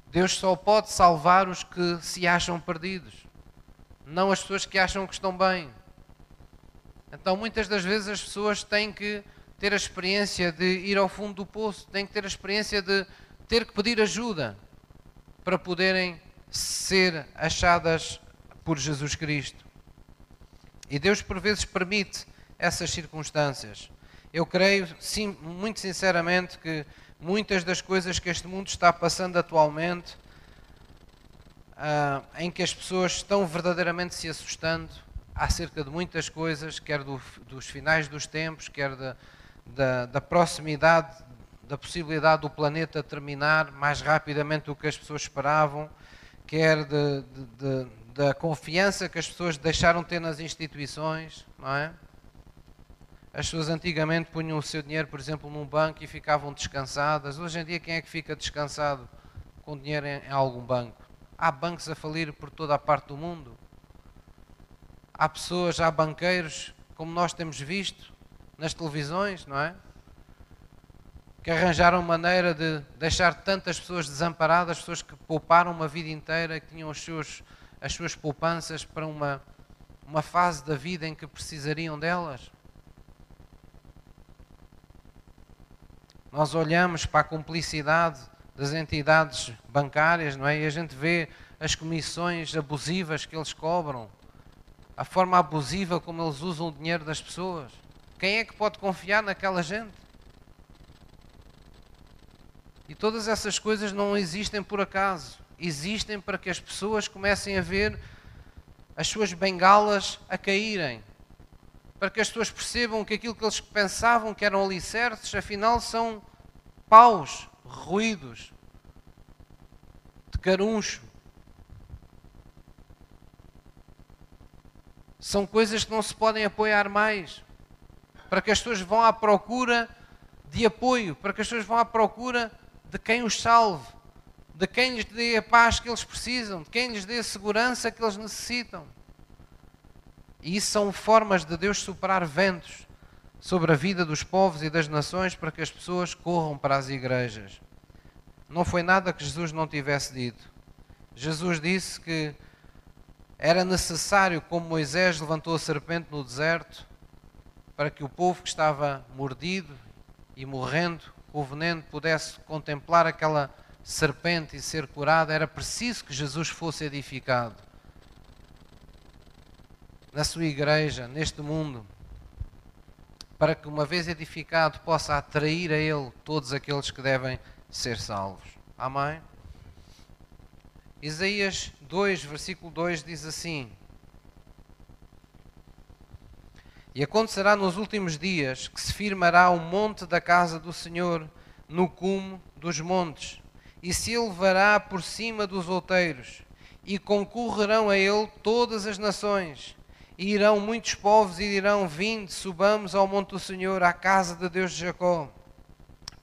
Deus só pode salvar os que se acham perdidos, não as pessoas que acham que estão bem. Então, muitas das vezes, as pessoas têm que ter a experiência de ir ao fundo do poço, têm que ter a experiência de ter que pedir ajuda para poderem ser achadas por Jesus Cristo. E Deus por vezes permite essas circunstâncias. Eu creio, sim, muito sinceramente, que muitas das coisas que este mundo está passando atualmente, uh, em que as pessoas estão verdadeiramente se assustando acerca de muitas coisas, quer do, dos finais dos tempos, quer da, da, da proximidade, da possibilidade do planeta terminar mais rapidamente do que as pessoas esperavam quer de, de, de, da confiança que as pessoas deixaram de ter nas instituições, não é? As pessoas antigamente punham o seu dinheiro, por exemplo, num banco e ficavam descansadas. Hoje em dia, quem é que fica descansado com dinheiro em, algum banco? Há bancos a falir por toda a parte do mundo. Há pessoas, há banqueiros, como nós temos visto nas televisões, não é? que arranjaram maneira de deixar tantas pessoas desamparadas, pessoas que pouparam uma vida inteira, que tinham seus, as suas poupanças para uma, uma fase da vida em que precisariam delas. Nós olhamos para a cumplicidade das entidades bancárias, não é? E a gente vê as comissões abusivas que eles cobram, a forma abusiva como eles usam o dinheiro das pessoas. Quem é que pode confiar naquela gente? E todas essas coisas não existem por acaso. Existem para que as pessoas comecem a ver as suas bengalas a caírem. Para que as pessoas percebam que aquilo que eles pensavam que eram alicerces, afinal são paus ruídos de caruncho. São coisas que não se podem apoiar mais. Para que as pessoas vão à procura de apoio, para que as pessoas vão à procura de quem os salve, de quem lhes dê a paz que eles precisam, de quem lhes dê a segurança que eles necessitam. E isso são formas de Deus superar ventos sobre a vida dos povos e das nações para que as pessoas corram para as igrejas. Não foi nada que Jesus não tivesse dito. Jesus disse que era necessário, como Moisés levantou a serpente no deserto, para que o povo que estava mordido e morrendo com o veneno pudesse contemplar aquela serpente e ser curado, era preciso que Jesus fosse edificado na sua igreja, neste mundo, para que, uma vez edificado, possa atrair a Ele todos aqueles que devem ser salvos. Amém? Isaías 2, versículo 2 diz assim: E acontecerá nos últimos dias que se firmará o monte da casa do Senhor no cume dos montes e se elevará por cima dos outeiros, e concorrerão a ele todas as nações. E irão muitos povos e dirão: Vinde, subamos ao monte do Senhor, à casa de Deus de Jacó,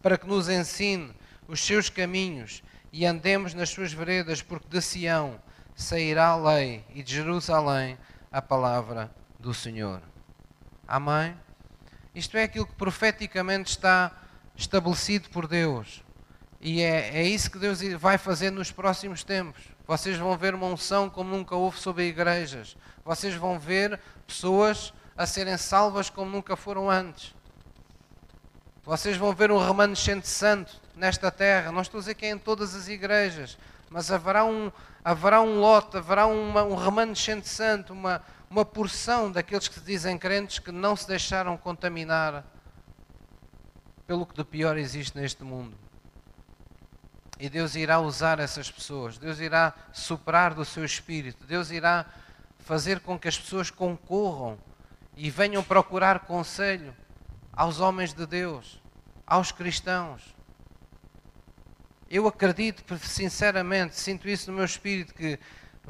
para que nos ensine os seus caminhos e andemos nas suas veredas, porque de Sião sairá a lei e de Jerusalém a palavra do Senhor. Amém? Isto é aquilo que profeticamente está estabelecido por Deus. E é, é isso que Deus vai fazer nos próximos tempos. Vocês vão ver uma unção como nunca houve sobre igrejas. Vocês vão ver pessoas a serem salvas como nunca foram antes. Vocês vão ver um remanescente santo nesta terra. Não estou a dizer que é em todas as igrejas, mas haverá um, haverá um lote, haverá uma, um remanescente santo, uma, uma porção daqueles que se dizem crentes que não se deixaram contaminar pelo que de pior existe neste mundo. E Deus irá usar essas pessoas, Deus irá soprar do seu espírito, Deus irá fazer com que as pessoas concorram e venham procurar conselho aos homens de Deus, aos cristãos. Eu acredito, sinceramente, sinto isso no meu espírito, que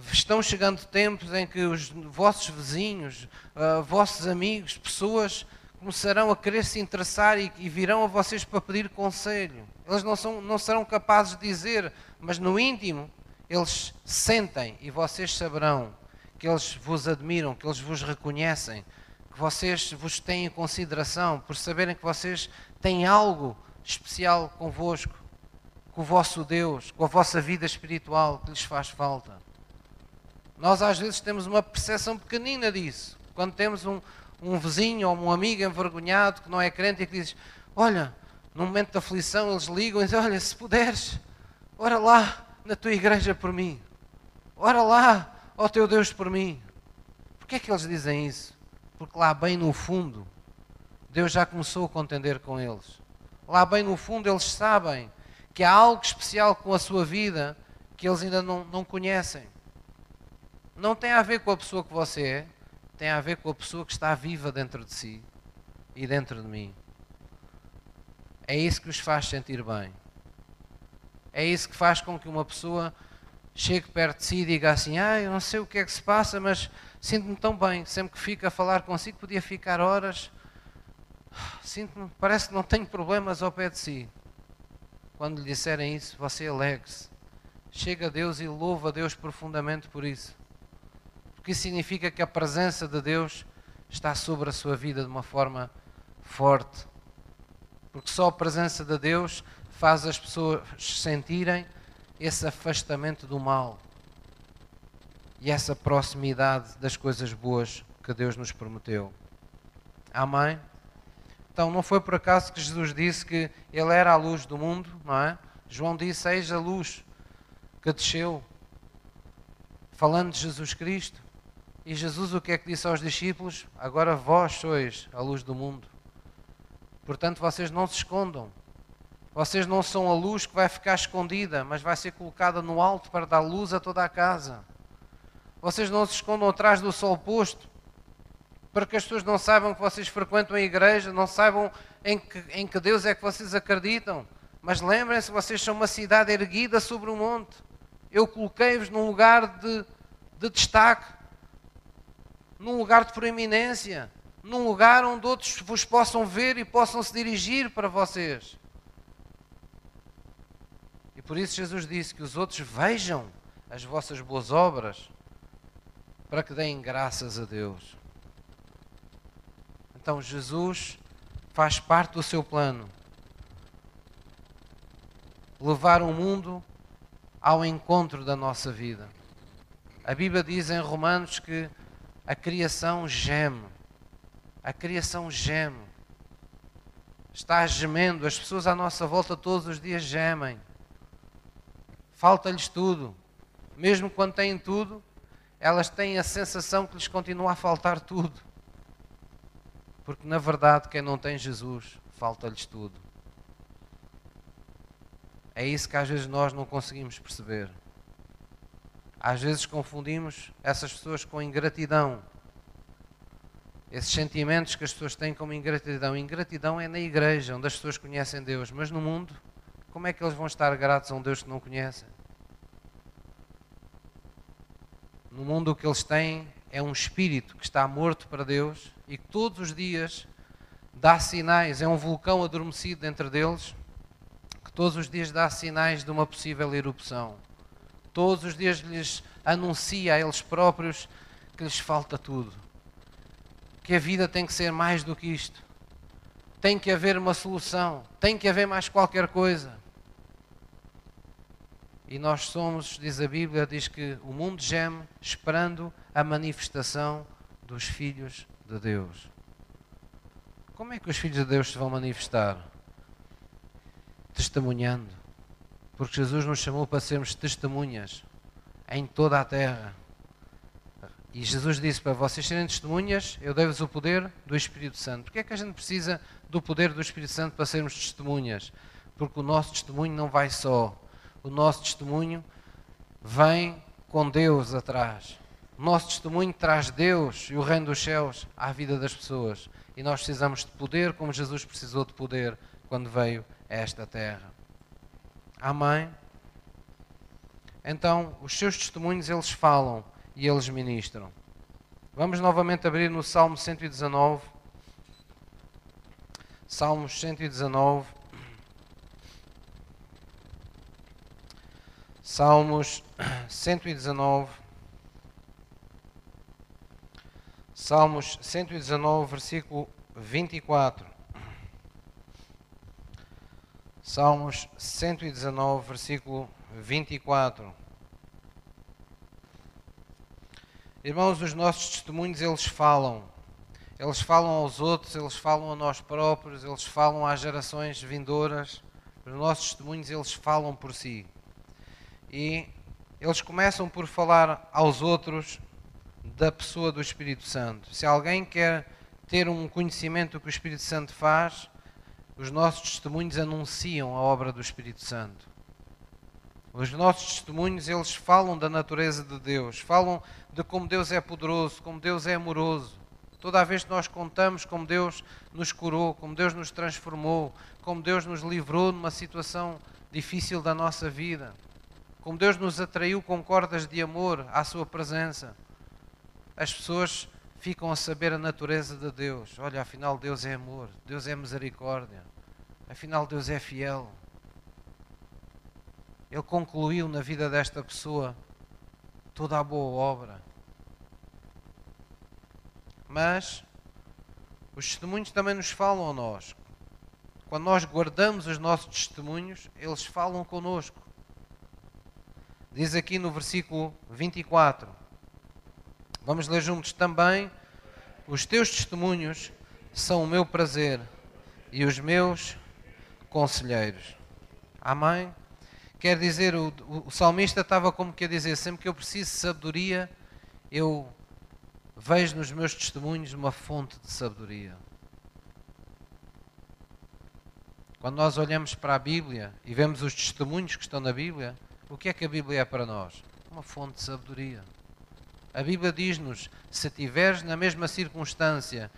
estão chegando tempos em que os vossos vizinhos, uh, vossos amigos, pessoas começarão a querer se interessar e, e, virão a vocês para pedir conselho. Eles não, são, não serão capazes de dizer, mas no íntimo eles sentem e vocês saberão que eles vos admiram, que eles vos reconhecem, que vocês vos têm em consideração por saberem que vocês têm algo especial convosco, com o vosso Deus, com a vossa vida espiritual que lhes faz falta. Nós às vezes temos uma percepção pequenina disso. Quando temos um, um vizinho ou um amigo envergonhado que não é crente e que diz: Olha, num momento de aflição, eles ligam e dizem: Olha, se puderes, ora lá na tua igreja por mim, ora lá ao teu Deus por mim. Porquê é que eles dizem isso? Porque lá bem no fundo, Deus já começou a contender com eles. Lá bem no fundo, eles sabem que há algo especial com a sua vida que eles ainda não, não conhecem. Não tem a ver com a pessoa que você é, tem a ver com a pessoa que está viva dentro de si e dentro de mim. É isso que os faz sentir bem. É isso que faz com que uma pessoa chegue perto de si e diga assim: Ah, eu não sei o que é que se passa, mas sinto-me tão bem. Sempre que fico a falar consigo, podia ficar horas. Sinto-me, parece que não tenho problemas ao pé de si. Quando lhe disserem isso, você alegre-se. Chega a Deus e louva a Deus profundamente por isso porque isso significa que a presença de Deus está sobre a sua vida de uma forma forte. Porque só a presença de Deus faz as pessoas sentirem esse afastamento do mal e essa proximidade das coisas boas que Deus nos prometeu. Amém? Então não foi por acaso que Jesus disse que Ele era a luz do mundo, não é? João disse: Eis a luz que desceu, falando de Jesus Cristo. E Jesus o que é que disse aos discípulos? Agora vós sois a luz do mundo. Portanto, vocês não se escondam. Vocês não são a luz que vai ficar escondida, mas vai ser colocada no alto para dar luz a toda a casa. Vocês não se escondam atrás do sol posto, para que as pessoas não saibam que vocês frequentam a igreja, não saibam em que, em que Deus é que vocês acreditam. Mas lembrem-se, vocês são uma cidade erguida sobre o um monte. Eu coloquei-vos num lugar de, de destaque, num lugar de proeminência, num lugar onde outros vos possam ver e possam se dirigir para vocês. E por isso Jesus disse que os outros vejam as vossas boas obras para que deem graças a Deus. Então Jesus faz parte do seu plano. Levar o mundo ao encontro da nossa vida. A Bíblia diz em Romanos que a criação geme. A criação geme. Está gemendo. As pessoas à nossa volta todos os dias gemem. Falta-lhes tudo. Mesmo quando têm tudo, elas têm a sensação que lhes continua a faltar tudo. Porque na verdade, quem não tem Jesus, falta-lhes tudo. É isso que às vezes nós não conseguimos perceber. Às vezes confundimos essas pessoas com ingratidão. Esses sentimentos que as pessoas têm como ingratidão. Ingratidão é na igreja, onde as pessoas conhecem Deus, mas no mundo, como é que eles vão estar gratos a um Deus que não conhecem? No mundo o que eles têm é um espírito que está morto para Deus e que todos os dias dá sinais, é um vulcão adormecido dentro deles, que todos os dias dá sinais de uma possível erupção. Todos os dias lhes anuncia a eles próprios que lhes falta tudo. Que a vida tem que ser mais do que isto. Tem que haver uma solução, tem que haver mais qualquer coisa. E nós somos, diz a Bíblia, diz que o mundo geme esperando a manifestação dos filhos de Deus. Como é que os filhos de Deus se vão manifestar? Testemunhando. Porque Jesus nos chamou para sermos testemunhas em toda a terra. E Jesus disse para vocês serem testemunhas, eu dei-vos o poder do Espírito Santo. Porquê é que a gente precisa do poder do Espírito Santo para sermos testemunhas? Porque o nosso testemunho não vai só o nosso testemunho vem com Deus atrás. O nosso testemunho traz Deus e o reino dos céus à vida das pessoas. E nós precisamos de poder como Jesus precisou de poder quando veio a esta terra. Amém? Então, os seus testemunhos eles falam e eles ministram. Vamos novamente abrir no Salmo 119. Salmos 119. Salmos 119. Salmos 119, versículo 24. Salmos 119, versículo 24. Irmãos, os nossos testemunhos, eles falam. Eles falam aos outros, eles falam a nós próprios, eles falam às gerações vindouras. Os nossos testemunhos, eles falam por si e eles começam por falar aos outros da pessoa do Espírito Santo. Se alguém quer ter um conhecimento do que o Espírito Santo faz, os nossos testemunhos anunciam a obra do Espírito Santo. Os nossos testemunhos, eles falam da natureza de Deus, falam de como Deus é poderoso, como Deus é amoroso. Toda vez que nós contamos como Deus nos curou, como Deus nos transformou, como Deus nos livrou numa situação difícil da nossa vida, como Deus nos atraiu com cordas de amor à Sua presença, as pessoas ficam a saber a natureza de Deus. Olha, afinal, Deus é amor, Deus é misericórdia, afinal, Deus é fiel. Ele concluiu na vida desta pessoa toda a boa obra. Mas os testemunhos também nos falam a nós. Quando nós guardamos os nossos testemunhos, eles falam conosco. Diz aqui no versículo 24. Vamos ler juntos também. Os teus testemunhos são o meu prazer e os meus conselheiros. Amém? Quer dizer, o, o, salmista estava como que a dizer: sempre que eu preciso de sabedoria, eu vejo nos meus testemunhos uma fonte de sabedoria. Quando nós olhamos para a Bíblia e vemos os testemunhos que estão na Bíblia, o que é que a Bíblia é para nós? Uma fonte de sabedoria. A Bíblia diz-nos: se tiveres na mesma circunstância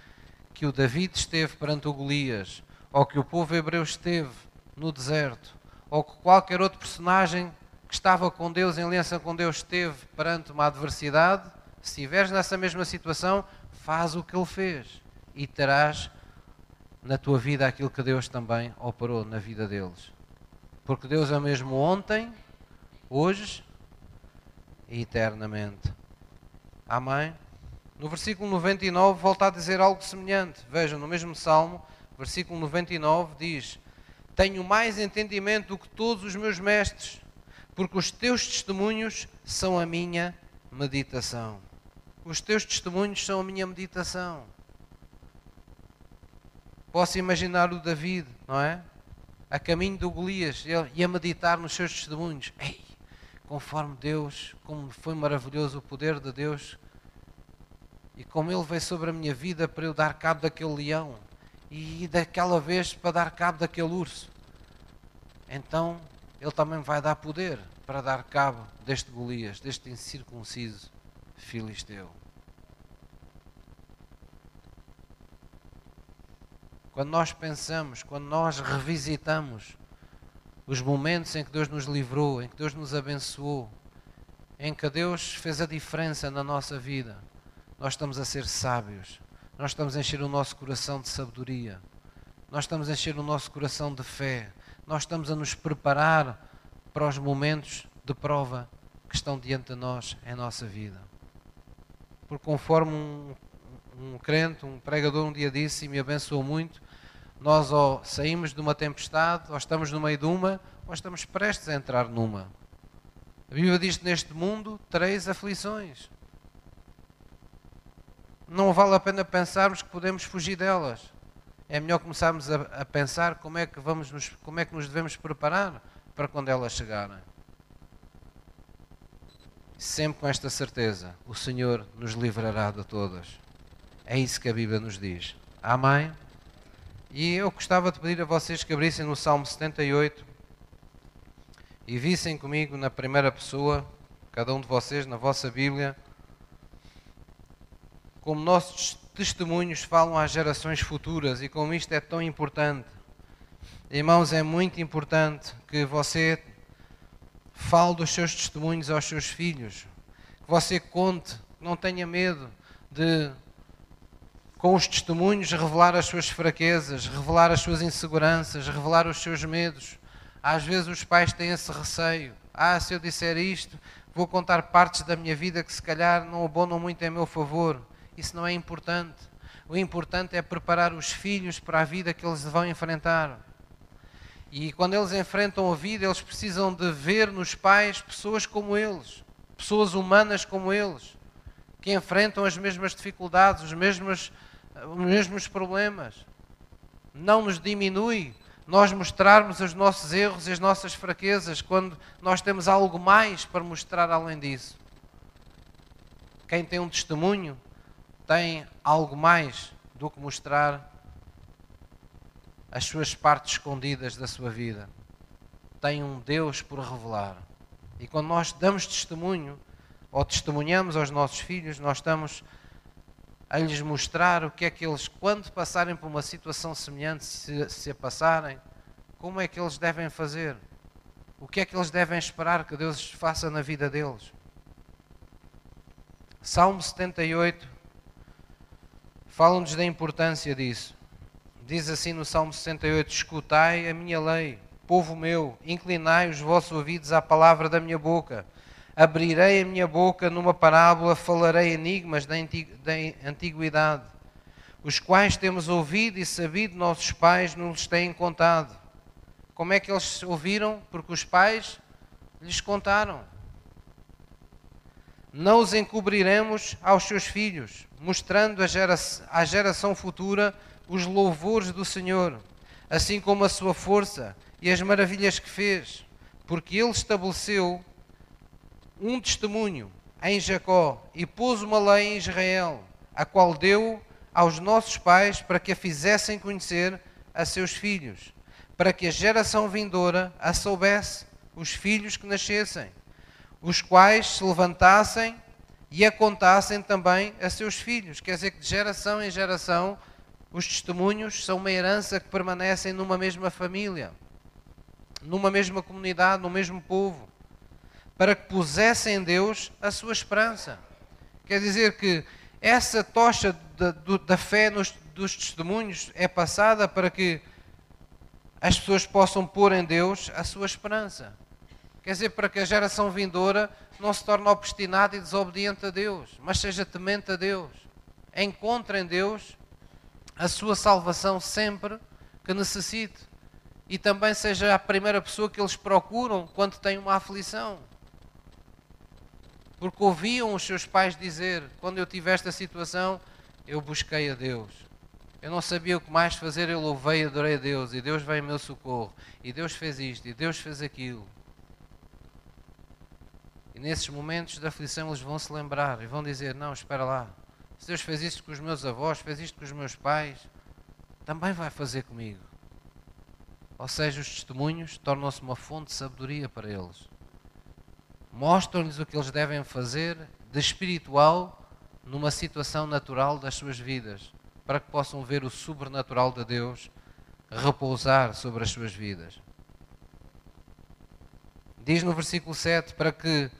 que o David esteve perante o Golias, ou que o povo hebreu esteve no deserto, ou que qualquer outro personagem que estava com Deus, em aliança com Deus, esteve perante uma adversidade, se estiveres nessa mesma situação, faz o que ele fez e terás na tua vida aquilo que Deus também operou na vida deles. Porque Deus é o mesmo ontem, hoje e eternamente. Amém? No versículo 99 volta a dizer algo semelhante. Vejam, no mesmo salmo, versículo 99 diz: Tenho mais entendimento do que todos os meus mestres, porque os teus testemunhos são a minha meditação. Os teus testemunhos são a minha meditação. Posso imaginar o David, não é? A caminho do Golias e a meditar nos seus testemunhos. Ei, conforme Deus, como foi maravilhoso o poder de Deus e como Ele veio sobre a minha vida para eu dar cabo daquele leão e daquela vez para dar cabo daquele urso. Então Ele também vai dar poder para dar cabo deste Golias, deste incircunciso filisteu. Quando nós pensamos, quando nós revisitamos os momentos em que Deus nos livrou, em que Deus nos abençoou, em que Deus fez a diferença na nossa vida, nós estamos a ser sábios, nós estamos a encher o nosso coração de sabedoria, nós estamos a encher o nosso coração de fé, nós estamos a nos preparar para os momentos de prova que estão diante de nós em nossa vida. Porque conforme um, um crente, um pregador um dia disse e me abençoou muito, nós ou saímos de uma tempestade, ou estamos no meio de uma, ou estamos prestes a entrar numa. A Bíblia diz que neste mundo três aflições. Não vale a pena pensarmos que podemos fugir delas. É melhor começarmos a, a pensar como é, que vamos nos, como é que nos devemos preparar para quando elas chegarem. Sempre com esta certeza, o Senhor nos livrará de todas. É isso que a Bíblia nos diz. Amém? E eu gostava de pedir a vocês que abrissem no Salmo 78 e vissem comigo na primeira pessoa, cada um de vocês na vossa Bíblia, como nossos testemunhos falam às gerações futuras e como isto é tão importante. Irmãos, é muito importante que você fale dos seus testemunhos aos seus filhos, que você conte, não tenha medo de, com os testemunhos, revelar as suas fraquezas, revelar as suas inseguranças, revelar os seus medos. Às vezes os pais têm esse receio. Ah, se eu disser isto, vou contar partes da minha vida que se calhar não abonam muito em meu favor. Isso não é importante. O importante é preparar os filhos para a vida que eles vão enfrentar. E quando eles enfrentam a vida, eles precisam de ver nos pais pessoas como eles, pessoas humanas como eles, que enfrentam as mesmas dificuldades, os mesmos, os mesmos problemas. Não nos diminui nós mostrarmos os nossos erros e as nossas fraquezas quando nós temos algo mais para mostrar além disso. Quem tem um testemunho tem algo mais do que mostrar as suas partes escondidas da sua vida. Tem um Deus por revelar. E quando nós damos testemunho, ou testemunhamos aos nossos filhos, nós estamos a lhes mostrar o que é que eles, quando passarem por uma situação semelhante, se, se a passarem, como é que eles devem fazer. O que é que eles devem esperar que Deus faça na vida deles. Salmo 78 fala-nos da importância disso. Diz assim no Salmo 68: Escutai a minha lei, povo meu, inclinai os vossos ouvidos à palavra da minha boca. Abrirei a minha boca numa parábola, falarei enigmas da antiguidade, os quais temos ouvido e sabido nossos pais nos têm contado. Como é que eles ouviram? Porque os pais lhes contaram. Não os encobriremos aos seus filhos, mostrando à geração futura os louvores do Senhor, assim como a sua força e as maravilhas que fez, porque ele estabeleceu um testemunho em Jacó e pôs uma lei em Israel, a qual deu aos nossos pais para que a fizessem conhecer a seus filhos, para que a geração vindoura a soubesse, os filhos que nascessem, os quais se levantassem e a contassem também a seus filhos. Quer dizer que de geração em geração os testemunhos são uma herança que permanecem numa mesma família. numa mesma comunidade, no mesmo povo, para que pusessem em Deus a sua esperança. Quer dizer que essa tocha da, da fé nos, dos testemunhos é passada para que as pessoas possam pôr em Deus a sua esperança. Quer dizer, para que a geração vindoura não se torne obstinada e desobediente a Deus, mas seja temente a Deus. Encontre em Deus a sua salvação sempre que necessite. E também seja a primeira pessoa que eles procuram quando têm uma aflição. Porque ouviam os seus pais dizer: quando eu tive esta situação, eu busquei a Deus. Eu não sabia o que mais fazer, eu louvei e adorei a Deus. E Deus veio em meu socorro. E Deus fez isto, e Deus fez aquilo. Nesses momentos de aflição eles vão se lembrar e vão dizer: Não, espera lá. Se Deus fez isto com os meus avós, fez isto com os meus pais, também vai fazer comigo. Ou seja, os testemunhos tornam-se uma fonte de sabedoria para eles. Mostram-lhes o que eles devem fazer de espiritual numa situação natural das suas vidas, para que possam ver o sobrenatural de Deus repousar sobre as suas vidas. Diz no versículo 7: para que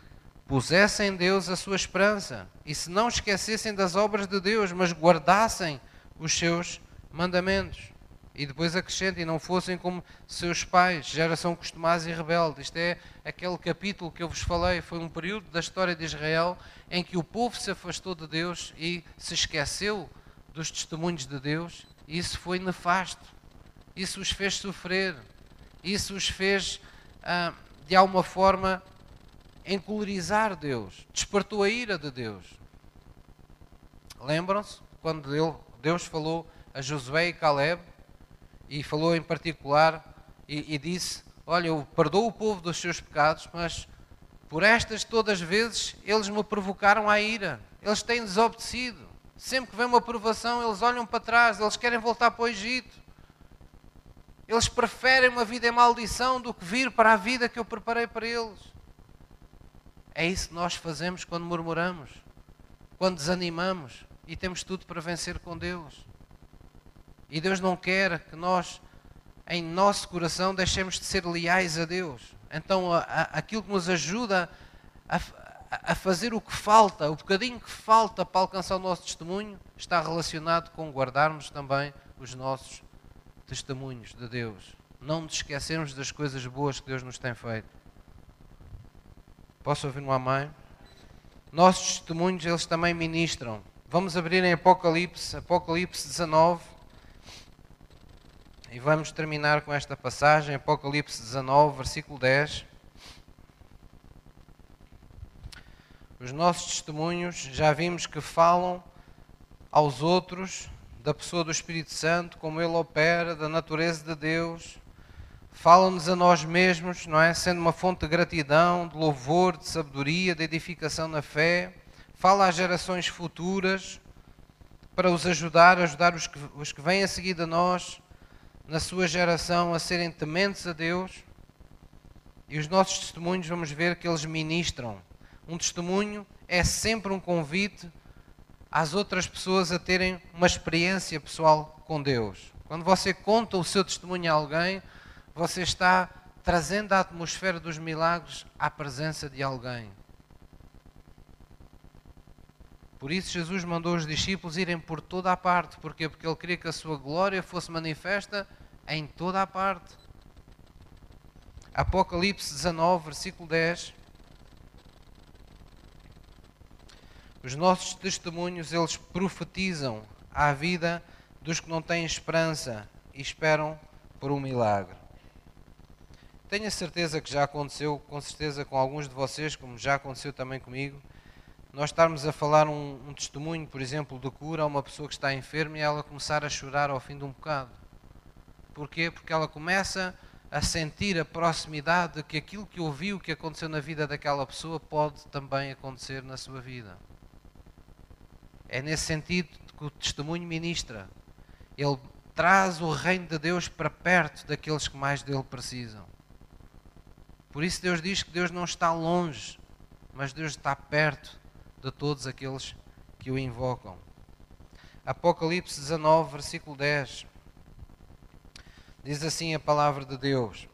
pusessem em Deus a sua esperança e se não esquecessem das obras de Deus, mas guardassem os seus mandamentos. E depois acrescenta, e não fossem como seus pais, geração costumaz e rebelde. Isto é aquele capítulo que eu vos falei, foi um período da história de Israel em que o povo se afastou de Deus e se esqueceu dos testemunhos de Deus, e isso foi nefasto. Isso os fez sofrer, isso os fez, ah, de alguma forma, encolorizar Deus, despertou a ira de Deus. Lembram-se quando Deus falou a Josué e Caleb e falou em particular e, e disse: Olha, eu perdoo o povo dos seus pecados, mas por estas todas as vezes eles me provocaram a ira, eles têm desobedecido. Sempre que vem uma provação, eles olham para trás, eles querem voltar para o Egito. Eles preferem uma vida em maldição do que vir para a vida que eu preparei para eles. É isso que nós fazemos quando murmuramos, quando desanimamos e temos tudo para vencer com Deus. E Deus não quer que nós, em nosso coração, deixemos de ser leais a Deus. Então, a, a, aquilo que nos ajuda a, a fazer o que falta, o bocadinho que falta para alcançar o nosso testemunho, está relacionado com guardarmos também os nossos testemunhos de Deus. Não nos esquecermos das coisas boas que Deus nos tem feito. Posso ouvir uma mãe? Nossos testemunhos, eles também ministram. Vamos abrir em Apocalipse, Apocalipse 19. E vamos terminar com esta passagem, Apocalipse 19, versículo 10. Os nossos testemunhos já vimos que falam aos outros da pessoa do Espírito Santo, como ele opera, da natureza de Deus, fala-nos a nós mesmos, não é? Sendo uma fonte de gratidão, de louvor, de sabedoria, de edificação na fé. Fala às gerações futuras para os ajudar, ajudar os que, os que vêm a seguir de nós, na sua geração, a serem tementes a Deus. E os nossos testemunhos, vamos ver que eles ministram. Um testemunho é sempre um convite às outras pessoas a terem uma experiência pessoal com Deus. Quando você conta o seu testemunho a alguém, você está trazendo a atmosfera dos milagres à presença de alguém. Por isso Jesus mandou os discípulos irem por toda a parte. Porquê? Porque ele queria que a sua glória fosse manifesta em toda a parte. Apocalipse 19, versículo 10. Os nossos testemunhos, eles profetizam à vida dos que não têm esperança e esperam por um milagre. Tenho a certeza que já aconteceu, com certeza com alguns de vocês, como já aconteceu também comigo, nós estarmos a falar um, um testemunho, por exemplo, de cura a uma pessoa que está enferma e ela começar a chorar ao fim de um bocado. Porquê? Porque ela começa a sentir a proximidade de que aquilo que ouviu que aconteceu na vida daquela pessoa pode também acontecer na sua vida. É nesse sentido que o testemunho ministra. Ele traz o reino de Deus para perto daqueles que mais dele precisam. Por isso Deus diz que Deus não está longe, mas Deus está perto de todos aqueles que o invocam. Apocalipse 19, versículo 10. Diz assim a palavra de Deus.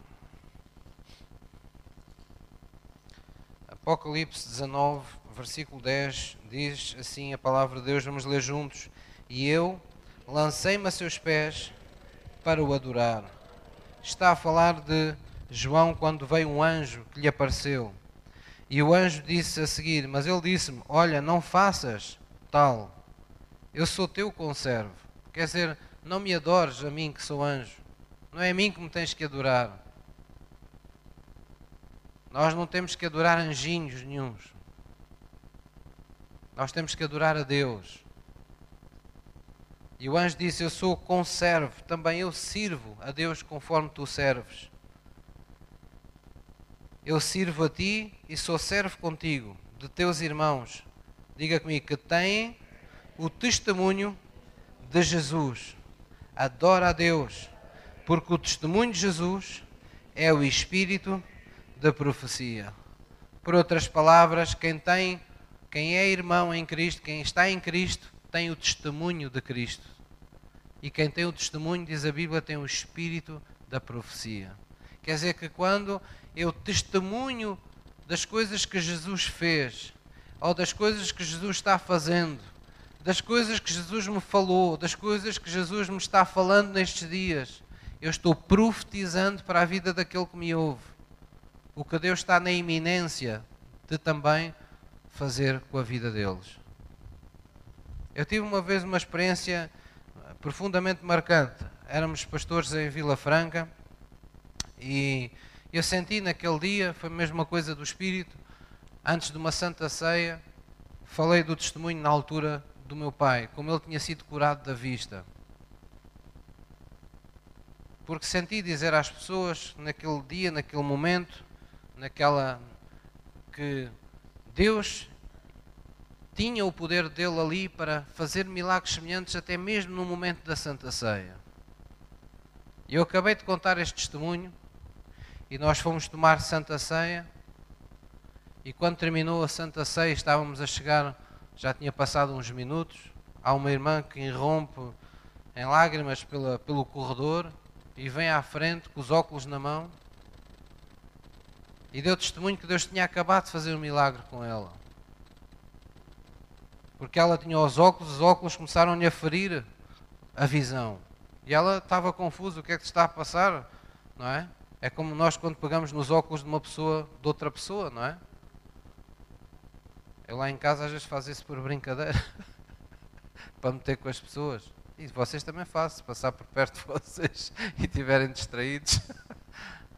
Apocalipse 19, versículo 10, diz assim a palavra de Deus, vamos ler juntos. E eu lancei-me a seus pés para o adorar. Está a falar de João quando veio um anjo que lhe apareceu. E o anjo disse a seguir: Mas ele disse-me: Olha, não faças tal. Eu sou teu conservo. Quer dizer, não me adores a mim que sou anjo. Não é a mim que me tens que adorar. Nós não temos que adorar anjinhos nenhums. Nós temos que adorar a Deus. E o anjo disse: Eu sou conservo, também eu sirvo a Deus conforme tu serves. Eu sirvo a ti e sou servo contigo, de teus irmãos. Diga comigo que têm o testemunho de Jesus. Adora a Deus, porque o testemunho de Jesus é o espírito da profecia. Por outras palavras, quem tem, quem é irmão em Cristo, quem está em Cristo, tem o testemunho de Cristo. E quem tem o testemunho, diz a Bíblia, tem o espírito da profecia. Quer dizer que quando eu testemunho das coisas que Jesus fez, ou das coisas que Jesus está fazendo, das coisas que Jesus me falou, das coisas que Jesus me está falando nestes dias, eu estou profetizando para a vida daquele que me ouve o que Deus está na iminência de também fazer com a vida deles. Eu tive uma vez uma experiência profundamente marcante. Éramos pastores em Vila Franca e eu senti naquele dia, foi a mesma coisa do Espírito, antes de uma santa ceia, falei do testemunho na altura do meu pai, como ele tinha sido curado da vista. Porque senti dizer às pessoas, naquele dia, naquele momento, naquela que Deus tinha o poder dele ali para fazer milagres semelhantes até mesmo no momento da Santa Ceia. Eu acabei de contar este testemunho e nós fomos tomar Santa Ceia e quando terminou a Santa Ceia estávamos a chegar, já tinha passado uns minutos, há uma irmã que irrompe em lágrimas pela, pelo corredor e vem à frente com os óculos na mão e deu testemunho que Deus tinha acabado de fazer um milagre com ela. Porque ela tinha os óculos, os óculos começaram-lhe a ferir a visão. E ela estava confusa, o que é que está a passar? Não é? É como nós quando pegamos nos óculos de uma pessoa, de outra pessoa, não é? Eu lá em casa às vezes faço isso por brincadeira. para meter com as pessoas. E vocês também fazem, passar por perto de vocês e estiverem distraídos.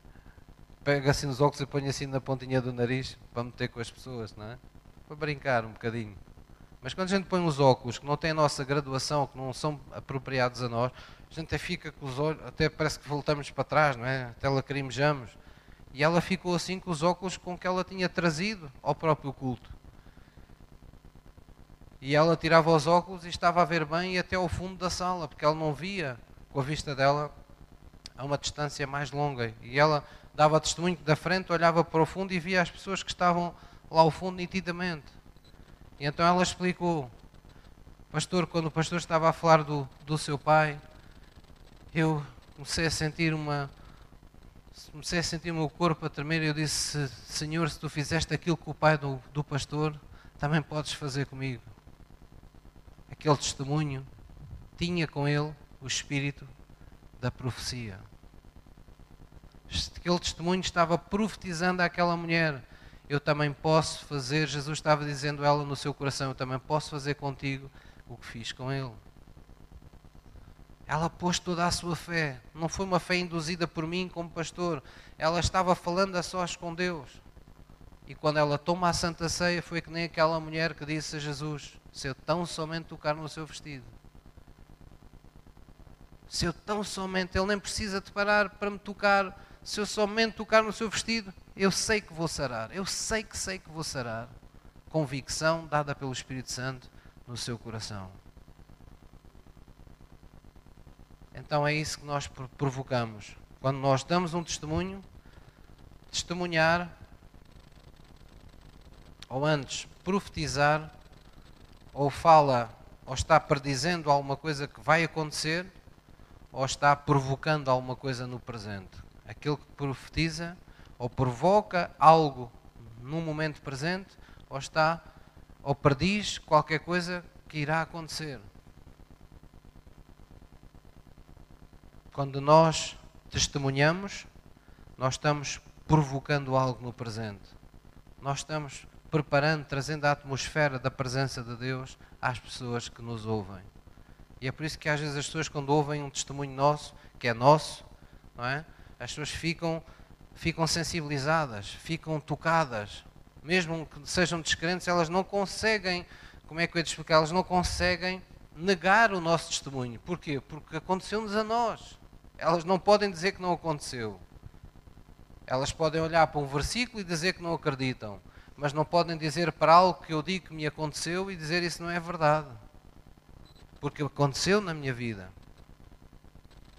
pego assim nos óculos e ponho assim na pontinha do nariz para meter com as pessoas, não é? Para brincar um bocadinho. Mas quando a gente põe os óculos que não têm a nossa graduação, que não são apropriados a nós, a gente até fica com os olhos, até parece que voltamos para trás, não é? Até lacrimejamos. E ela ficou assim com os óculos com que ela tinha trazido ao próprio culto. E ela tirava os óculos e estava a ver bem e até ao fundo da sala, porque ela não via com a vista dela a uma distância mais longa. E ela dava testemunho da frente, olhava para o fundo e via as pessoas que estavam lá ao fundo nitidamente. E então ela explicou, pastor, quando o pastor estava a falar do, do seu pai, eu comecei a sentir uma comecei a sentir o meu corpo a tremer e eu disse, Senhor, se tu fizeste aquilo com o pai do, do pastor, também podes fazer comigo. Aquele testemunho tinha com ele o espírito da profecia aquele testemunho estava profetizando àquela mulher. Eu também posso fazer, Jesus estava dizendo ela no seu coração, eu também posso fazer contigo o que fiz com ele. Ela pôs toda a sua fé. Não foi uma fé induzida por mim como pastor. Ela estava falando a sós com Deus. E quando ela toma a Santa Ceia, foi que nem aquela mulher que disse a Jesus: Se eu tão somente tocar no seu vestido, se eu tão somente, ele nem precisa de parar para me tocar se eu somente tocar no seu vestido, eu sei que vou sarar. Eu sei que sei que vou sarar. Convicção dada pelo Espírito Santo no seu coração. Então é isso que nós provocamos. Quando nós damos um testemunho, testemunhar, ou antes profetizar, ou fala, ou está predizendo alguma coisa que vai acontecer, ou está provocando alguma coisa no presente aquele que profetiza ou provoca algo num momento presente ou está ou perdiz qualquer coisa que irá acontecer. Quando nós testemunhamos, nós estamos provocando algo no presente. Nós estamos preparando, trazendo a atmosfera da presença de Deus às pessoas que nos ouvem. E é por isso que às vezes as pessoas, quando ouvem um testemunho nosso, que é nosso, não é? as pessoas ficam, ficam sensibilizadas, ficam tocadas. Mesmo que sejam descrentes, elas não conseguem, como é que eu ia explicar? Elas não conseguem negar o nosso testemunho. Porquê? Porque aconteceu-nos a nós. Elas não podem dizer que não aconteceu. Elas podem olhar para um versículo e dizer que não acreditam, mas não podem dizer para algo que eu digo que me aconteceu e dizer isso não é verdade. Porque aconteceu na minha vida.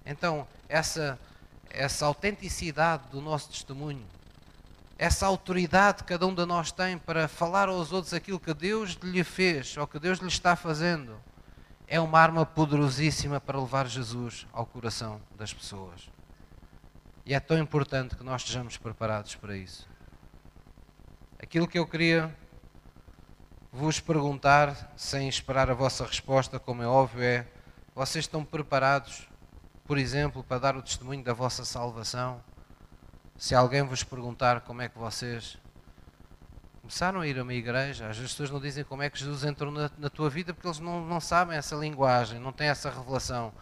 Então, essa, essa autenticidade do nosso testemunho, essa autoridade que cada um de nós tem para falar aos outros aquilo que Deus lhe fez ou que Deus lhe está fazendo, é uma arma poderosíssima para levar Jesus ao coração das pessoas. E é tão importante que nós estejamos preparados para isso. Aquilo que eu queria vos perguntar, sem esperar a vossa resposta, como é óbvio, é: vocês estão preparados, por exemplo, para dar o testemunho da vossa salvação? Se alguém vos perguntar como é que vocês começaram a ir a uma igreja, as pessoas não dizem como é que Jesus entrou na, na tua vida porque eles não, não sabem essa linguagem, não têm essa revelação.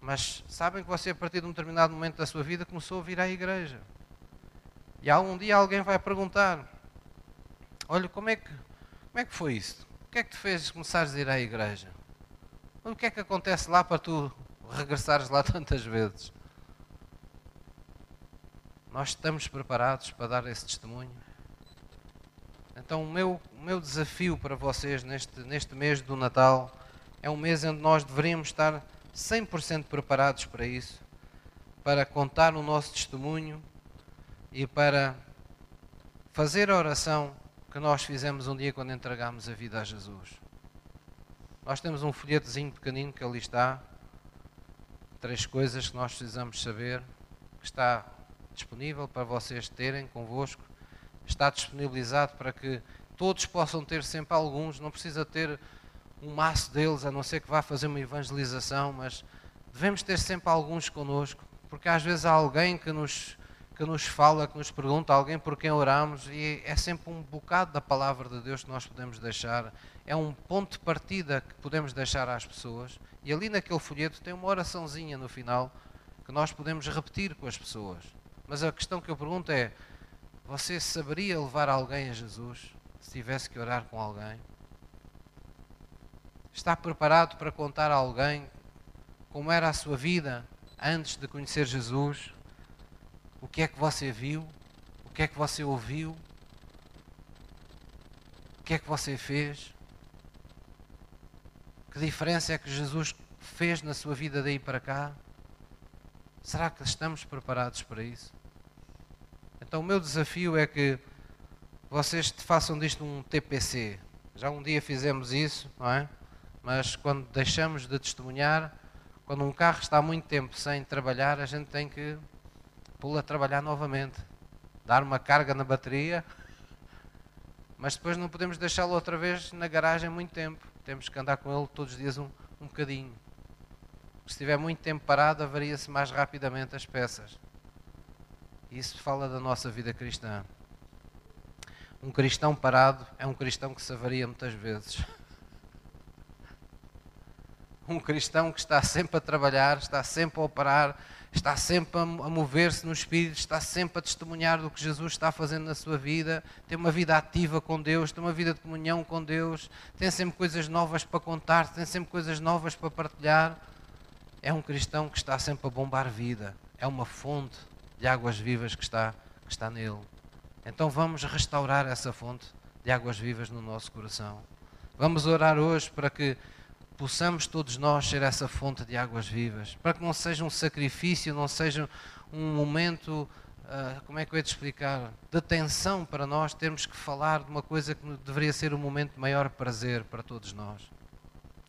Mas sabem que você, a partir de um determinado momento da sua vida, começou a vir à igreja. E algum dia alguém vai perguntar: Olha, como é que, como é que foi isso? O que é que te fez começares a ir à igreja? O que é que acontece lá para tu regressares lá tantas vezes? Nós estamos preparados para dar esse testemunho? Então, o meu, o meu desafio para vocês neste, neste mês do Natal é um mês onde nós deveríamos estar 100% preparados para isso, para contar o nosso testemunho e para fazer a oração que nós fizemos um dia quando entregámos a vida a Jesus. Nós temos um folhetozinho pequenino que ali está, três coisas que nós precisamos saber, que está disponível para vocês terem convosco está disponibilizado para que todos possam ter sempre alguns, não precisa ter um maço deles, a não ser que vá fazer uma evangelização, mas devemos ter sempre alguns connosco, porque às vezes há alguém que nos, que nos fala, que nos pergunta, alguém por quem oramos, e é sempre um bocado da palavra de Deus que nós podemos deixar, é um ponto de partida que podemos deixar às pessoas, e ali naquele folheto tem uma oraçãozinha no final que nós podemos repetir com as pessoas. Mas a questão que eu pergunto é: você saberia levar alguém a Jesus se tivesse que orar com alguém? Está preparado para contar a alguém como era a sua vida antes de conhecer Jesus? O que é que você viu? O que é que você ouviu? O que é que você fez? Que diferença é que Jesus fez na sua vida daí para cá? Será que estamos preparados para isso? Então o meu desafio é que vocês façam disto um TPC. Já um dia fizemos isso, não é? Mas quando deixamos de testemunhar, quando um carro está muito tempo sem trabalhar, a gente tem que pô-lo a trabalhar novamente. Dar uma carga na bateria, mas depois não podemos deixá-lo outra vez na garagem muito tempo. Temos que andar com ele todos os dias um, um bocadinho. Se estiver muito tempo parado, avaria-se mais rapidamente as peças. Isso fala da nossa vida cristã. Um cristão parado é um cristão que se avaria muitas vezes. Um cristão que está sempre a trabalhar, está sempre a operar, está sempre a mover-se no Espírito, está sempre a testemunhar do que Jesus está fazendo na sua vida, tem uma vida ativa com Deus, tem uma vida de comunhão com Deus, tem sempre coisas novas para contar, tem sempre coisas novas para partilhar. É um cristão que está sempre a bombar vida, é uma fonte de águas vivas que está, que está nele. Então vamos restaurar essa fonte de águas vivas no nosso coração. Vamos orar hoje para que possamos todos nós ser essa fonte de águas vivas, para que não seja um sacrifício, não seja um momento, uh, como é que eu ia te explicar, de tensão para nós termos que falar de uma coisa que deveria ser um momento de maior prazer para todos nós.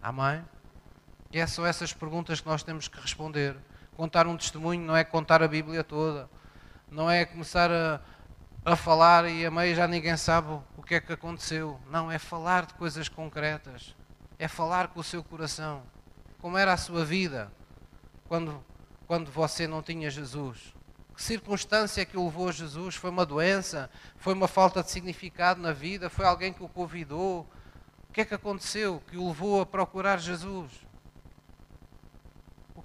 Amém? E é só essas perguntas que nós temos que responder. Contar um testemunho não é contar a Bíblia toda, não é começar a, a falar e a meio já ninguém sabe o que é que aconteceu. Não, é falar de coisas concretas. É falar com o seu coração. Como era a sua vida quando, quando você não tinha Jesus? Que circunstância que o levou a Jesus? Foi uma doença? Foi uma falta de significado na vida? Foi alguém que o convidou? O que é que aconteceu que o levou a procurar Jesus?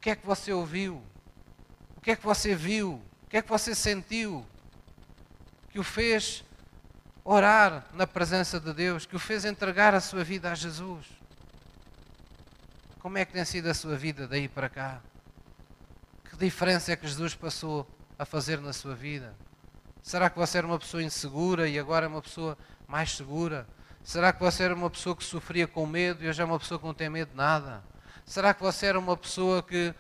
Que é que você ouviu? O que é que você viu? O que é que você sentiu? Que o fez orar na presença de Deus, que o fez entregar a sua vida a Jesus. Como é que tem sido a sua vida daí para cá? Que diferença é que Jesus passou a fazer na sua vida? Será que você era uma pessoa insegura e agora é uma pessoa mais segura? Será que você era uma pessoa que sofria com medo e hoje é uma pessoa que não tem medo de nada? Será que você era uma pessoa que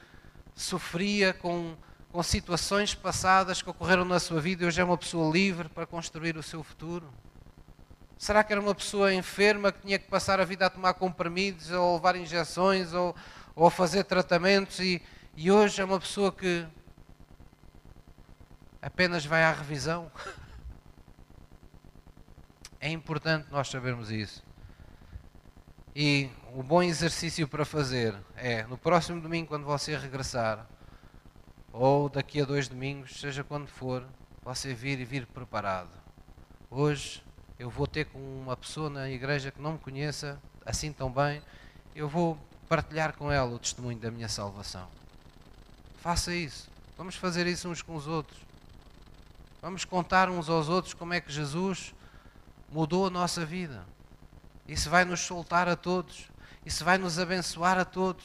sofria com, com situações passadas que ocorreram na sua vida e hoje é uma pessoa livre para construir o seu futuro? Será que era uma pessoa enferma que tinha que passar a vida a tomar comprimidos ou levar injeções ou, ou fazer tratamentos e, e hoje é uma pessoa que apenas vai à revisão? É importante nós sabermos isso. E o bom exercício para fazer é, no próximo domingo, quando você regressar, ou daqui a dois domingos, seja quando for, você vir e vir preparado. Hoje eu vou ter com uma pessoa na igreja que não me conheça assim tão bem, eu vou partilhar com ela o testemunho da minha salvação. Faça isso. Vamos fazer isso uns com os outros. Vamos contar uns aos outros como é que Jesus mudou a nossa vida. Isso vai nos soltar a todos. Isso vai nos abençoar a todos.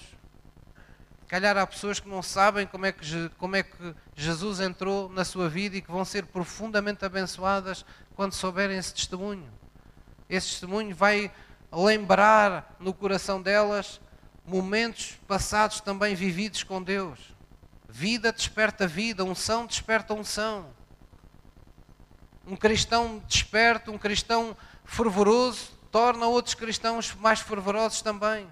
Calhar há pessoas que não sabem como é que, como é que Jesus entrou na sua vida e que vão ser profundamente abençoadas quando souberem esse testemunho. Esse testemunho vai lembrar no coração delas momentos passados também vividos com Deus. Vida desperta vida, unção desperta unção. Um cristão desperto, um cristão fervoroso, torna outros cristãos mais fervorosos também.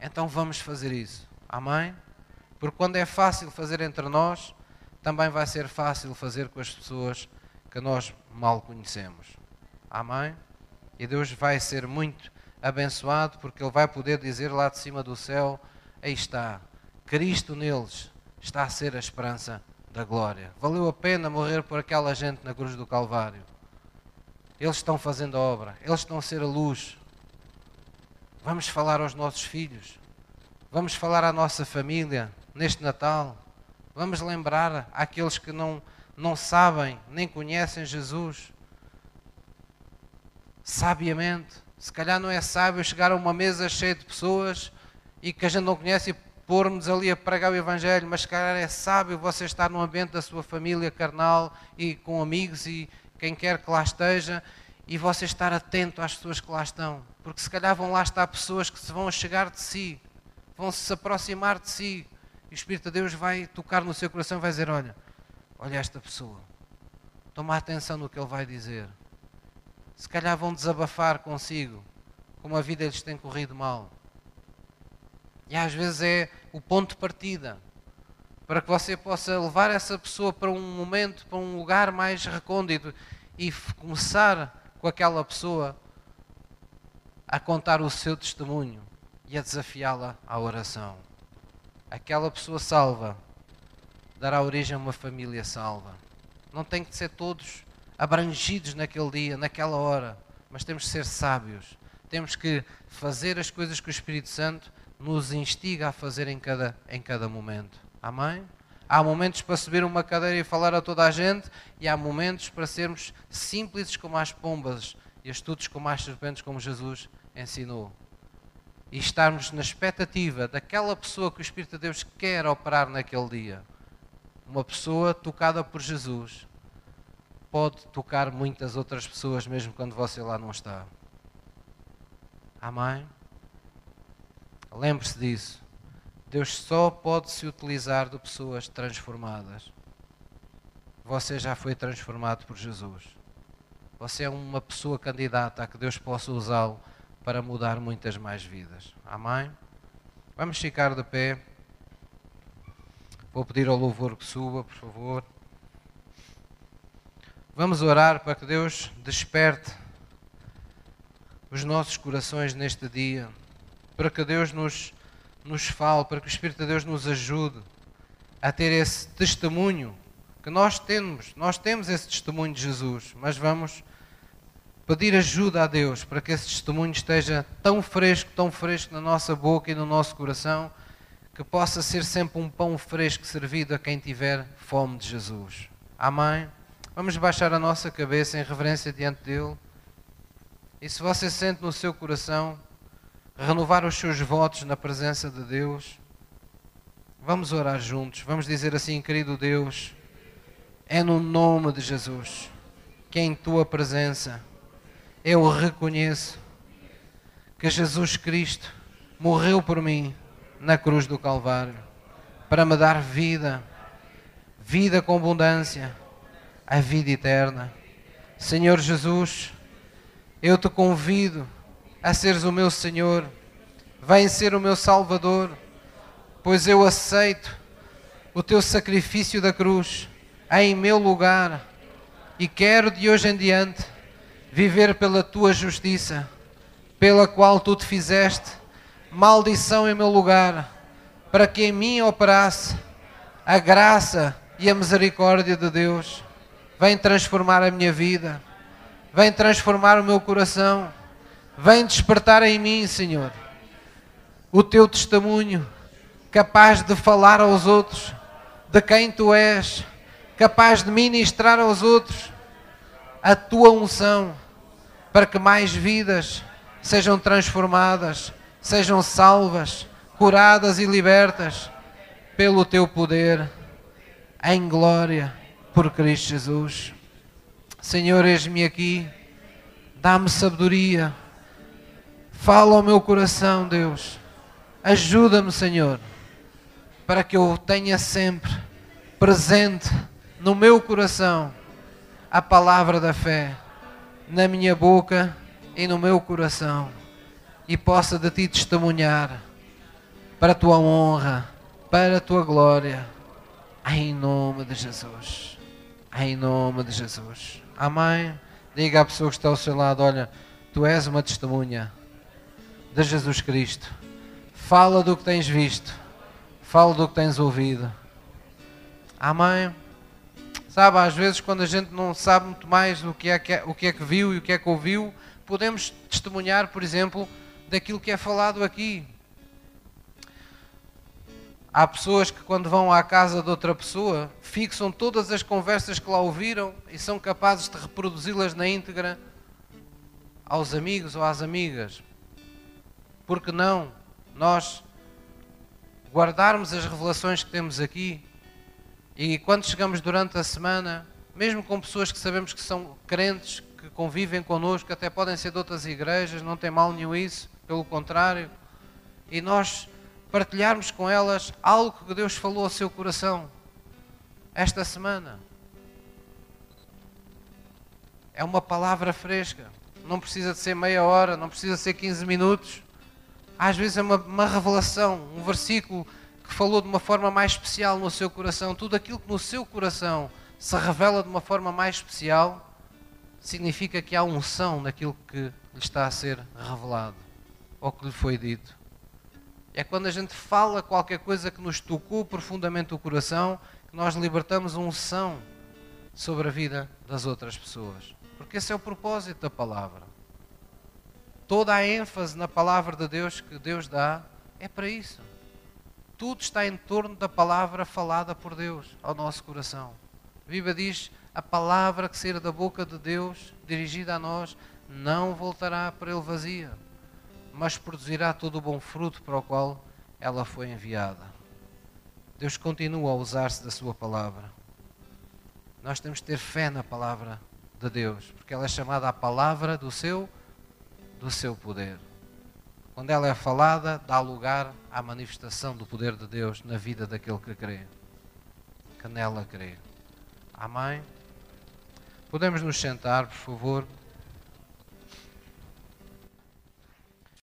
Então vamos fazer isso. Amém? Porque quando é fácil fazer entre nós, também vai ser fácil fazer com as pessoas que nós mal conhecemos. Amém? E Deus vai ser muito abençoado porque Ele vai poder dizer lá de cima do céu: Aí está, Cristo neles está a ser a esperança da glória. Valeu a pena morrer por aquela gente na cruz do Calvário. Eles estão fazendo a obra, eles estão a ser a luz. Vamos falar aos nossos filhos, vamos falar à nossa família neste Natal. Vamos lembrar àqueles que não, não sabem nem conhecem Jesus. Sabiamente, se calhar não é sábio chegar a uma mesa cheia de pessoas e que a gente não conhece e pôr-nos ali a pregar o Evangelho, mas se calhar é sábio você estar no ambiente da sua família carnal e com amigos e, quem quer que lá esteja, e você estar atento às pessoas que lá estão. Porque se calhar vão lá estar pessoas que se vão chegar de si, vão se aproximar de si, e o Espírito de Deus vai tocar no seu coração e vai dizer: Olha, olha esta pessoa, toma atenção no que ele vai dizer. Se calhar vão desabafar consigo, como a vida lhes tem corrido mal. E às vezes é o ponto de partida para que você possa levar essa pessoa para um momento, para um lugar mais recôndito e começar com aquela pessoa a contar o seu testemunho e a desafiá-la à oração. Aquela pessoa salva dará origem a uma família salva. Não tem que ser todos abrangidos naquele dia, naquela hora, mas temos que ser sábios. Temos que fazer as coisas que o Espírito Santo nos instiga a fazer em cada, em cada momento. Amém? Há momentos para subir uma cadeira e falar a toda a gente, e há momentos para sermos simples como as pombas e astutos como as serpentes, como Jesus ensinou. E estarmos na expectativa daquela pessoa que o Espírito de Deus quer operar naquele dia. Uma pessoa tocada por Jesus pode tocar muitas outras pessoas, mesmo quando você lá não está. Amém? Lembre-se disso. Deus só pode se utilizar de pessoas transformadas. Você já foi transformado por Jesus. Você é uma pessoa candidata a que Deus possa usá-lo para mudar muitas mais vidas. Amém? Vamos ficar de pé. Vou pedir ao louvor que suba, por favor. Vamos orar para que Deus desperte os nossos corações neste dia, para que Deus nos, nos fale, para que o Espírito de Deus nos ajude a ter esse testemunho que nós temos. Nós temos esse testemunho de Jesus, mas vamos pedir ajuda a Deus para que esse testemunho esteja tão fresco, tão fresco na nossa boca e no nosso coração, que possa ser sempre um pão fresco servido a quem tiver fome de Jesus. Amém? Vamos baixar a nossa cabeça em reverência diante dele. E se você sente no seu coração renovar os seus votos na presença de Deus, vamos orar juntos. Vamos dizer assim, querido Deus, é no nome de Jesus que em tua presença eu reconheço que Jesus Cristo morreu por mim na cruz do Calvário para me dar vida, vida com abundância, a vida eterna. Senhor Jesus, eu te convido a seres o meu Senhor, vem ser o meu Salvador, pois eu aceito o teu sacrifício da cruz em meu lugar e quero de hoje em diante viver pela tua justiça, pela qual tu te fizeste maldição em meu lugar, para que em mim operasse a graça e a misericórdia de Deus. Vem transformar a minha vida, vem transformar o meu coração, vem despertar em mim, Senhor, o teu testemunho, capaz de falar aos outros de quem tu és, capaz de ministrar aos outros a tua unção para que mais vidas sejam transformadas, sejam salvas, curadas e libertas pelo teu poder, em glória, por Cristo Jesus. Senhor, eis-me aqui, dá-me sabedoria, fala ao meu coração, Deus, ajuda-me, Senhor, para que eu tenha sempre presente no meu coração a palavra da fé na minha boca e no meu coração e possa de ti testemunhar para a tua honra, para a tua glória, em nome de Jesus. Em nome de Jesus. Amém. Diga à pessoa que está ao seu lado: Olha, tu és uma testemunha de Jesus Cristo. Fala do que tens visto, fala do que tens ouvido. Amém. Sabe, às vezes quando a gente não sabe muito mais o que, é que, é, o que é que viu e o que é que ouviu, podemos testemunhar, por exemplo, daquilo que é falado aqui. Há pessoas que quando vão à casa de outra pessoa, fixam todas as conversas que lá ouviram e são capazes de reproduzi-las na íntegra aos amigos ou às amigas. Porque não nós guardarmos as revelações que temos aqui e quando chegamos durante a semana, mesmo com pessoas que sabemos que são crentes, que convivem connosco, até podem ser de outras igrejas, não tem mal nenhum isso, pelo contrário, e nós partilharmos com elas algo que Deus falou ao seu coração esta semana. É uma palavra fresca, não precisa de ser meia hora, não precisa de ser 15 minutos. Às vezes é uma, uma revelação, um versículo que falou de uma forma mais especial no seu coração, tudo aquilo que no seu coração se revela de uma forma mais especial, significa que há unção naquilo que lhe está a ser revelado ou que lhe foi dito. É quando a gente fala qualquer coisa que nos tocou profundamente o coração que nós libertamos unção sobre a vida das outras pessoas. Porque esse é o propósito da palavra. Toda a ênfase na palavra de Deus que Deus dá é para isso tudo está em torno da palavra falada por Deus ao nosso coração. A Bíblia diz: a palavra que sair da boca de Deus, dirigida a nós, não voltará para ele vazia, mas produzirá todo o bom fruto para o qual ela foi enviada. Deus continua a usar-se da Sua palavra. Nós temos que ter fé na palavra de Deus, porque ela é chamada a palavra do seu, do seu poder. Quando ela é falada, dá lugar à manifestação do poder de Deus na vida daquele que crê, que nela crê. Amém? Podemos nos sentar, por favor.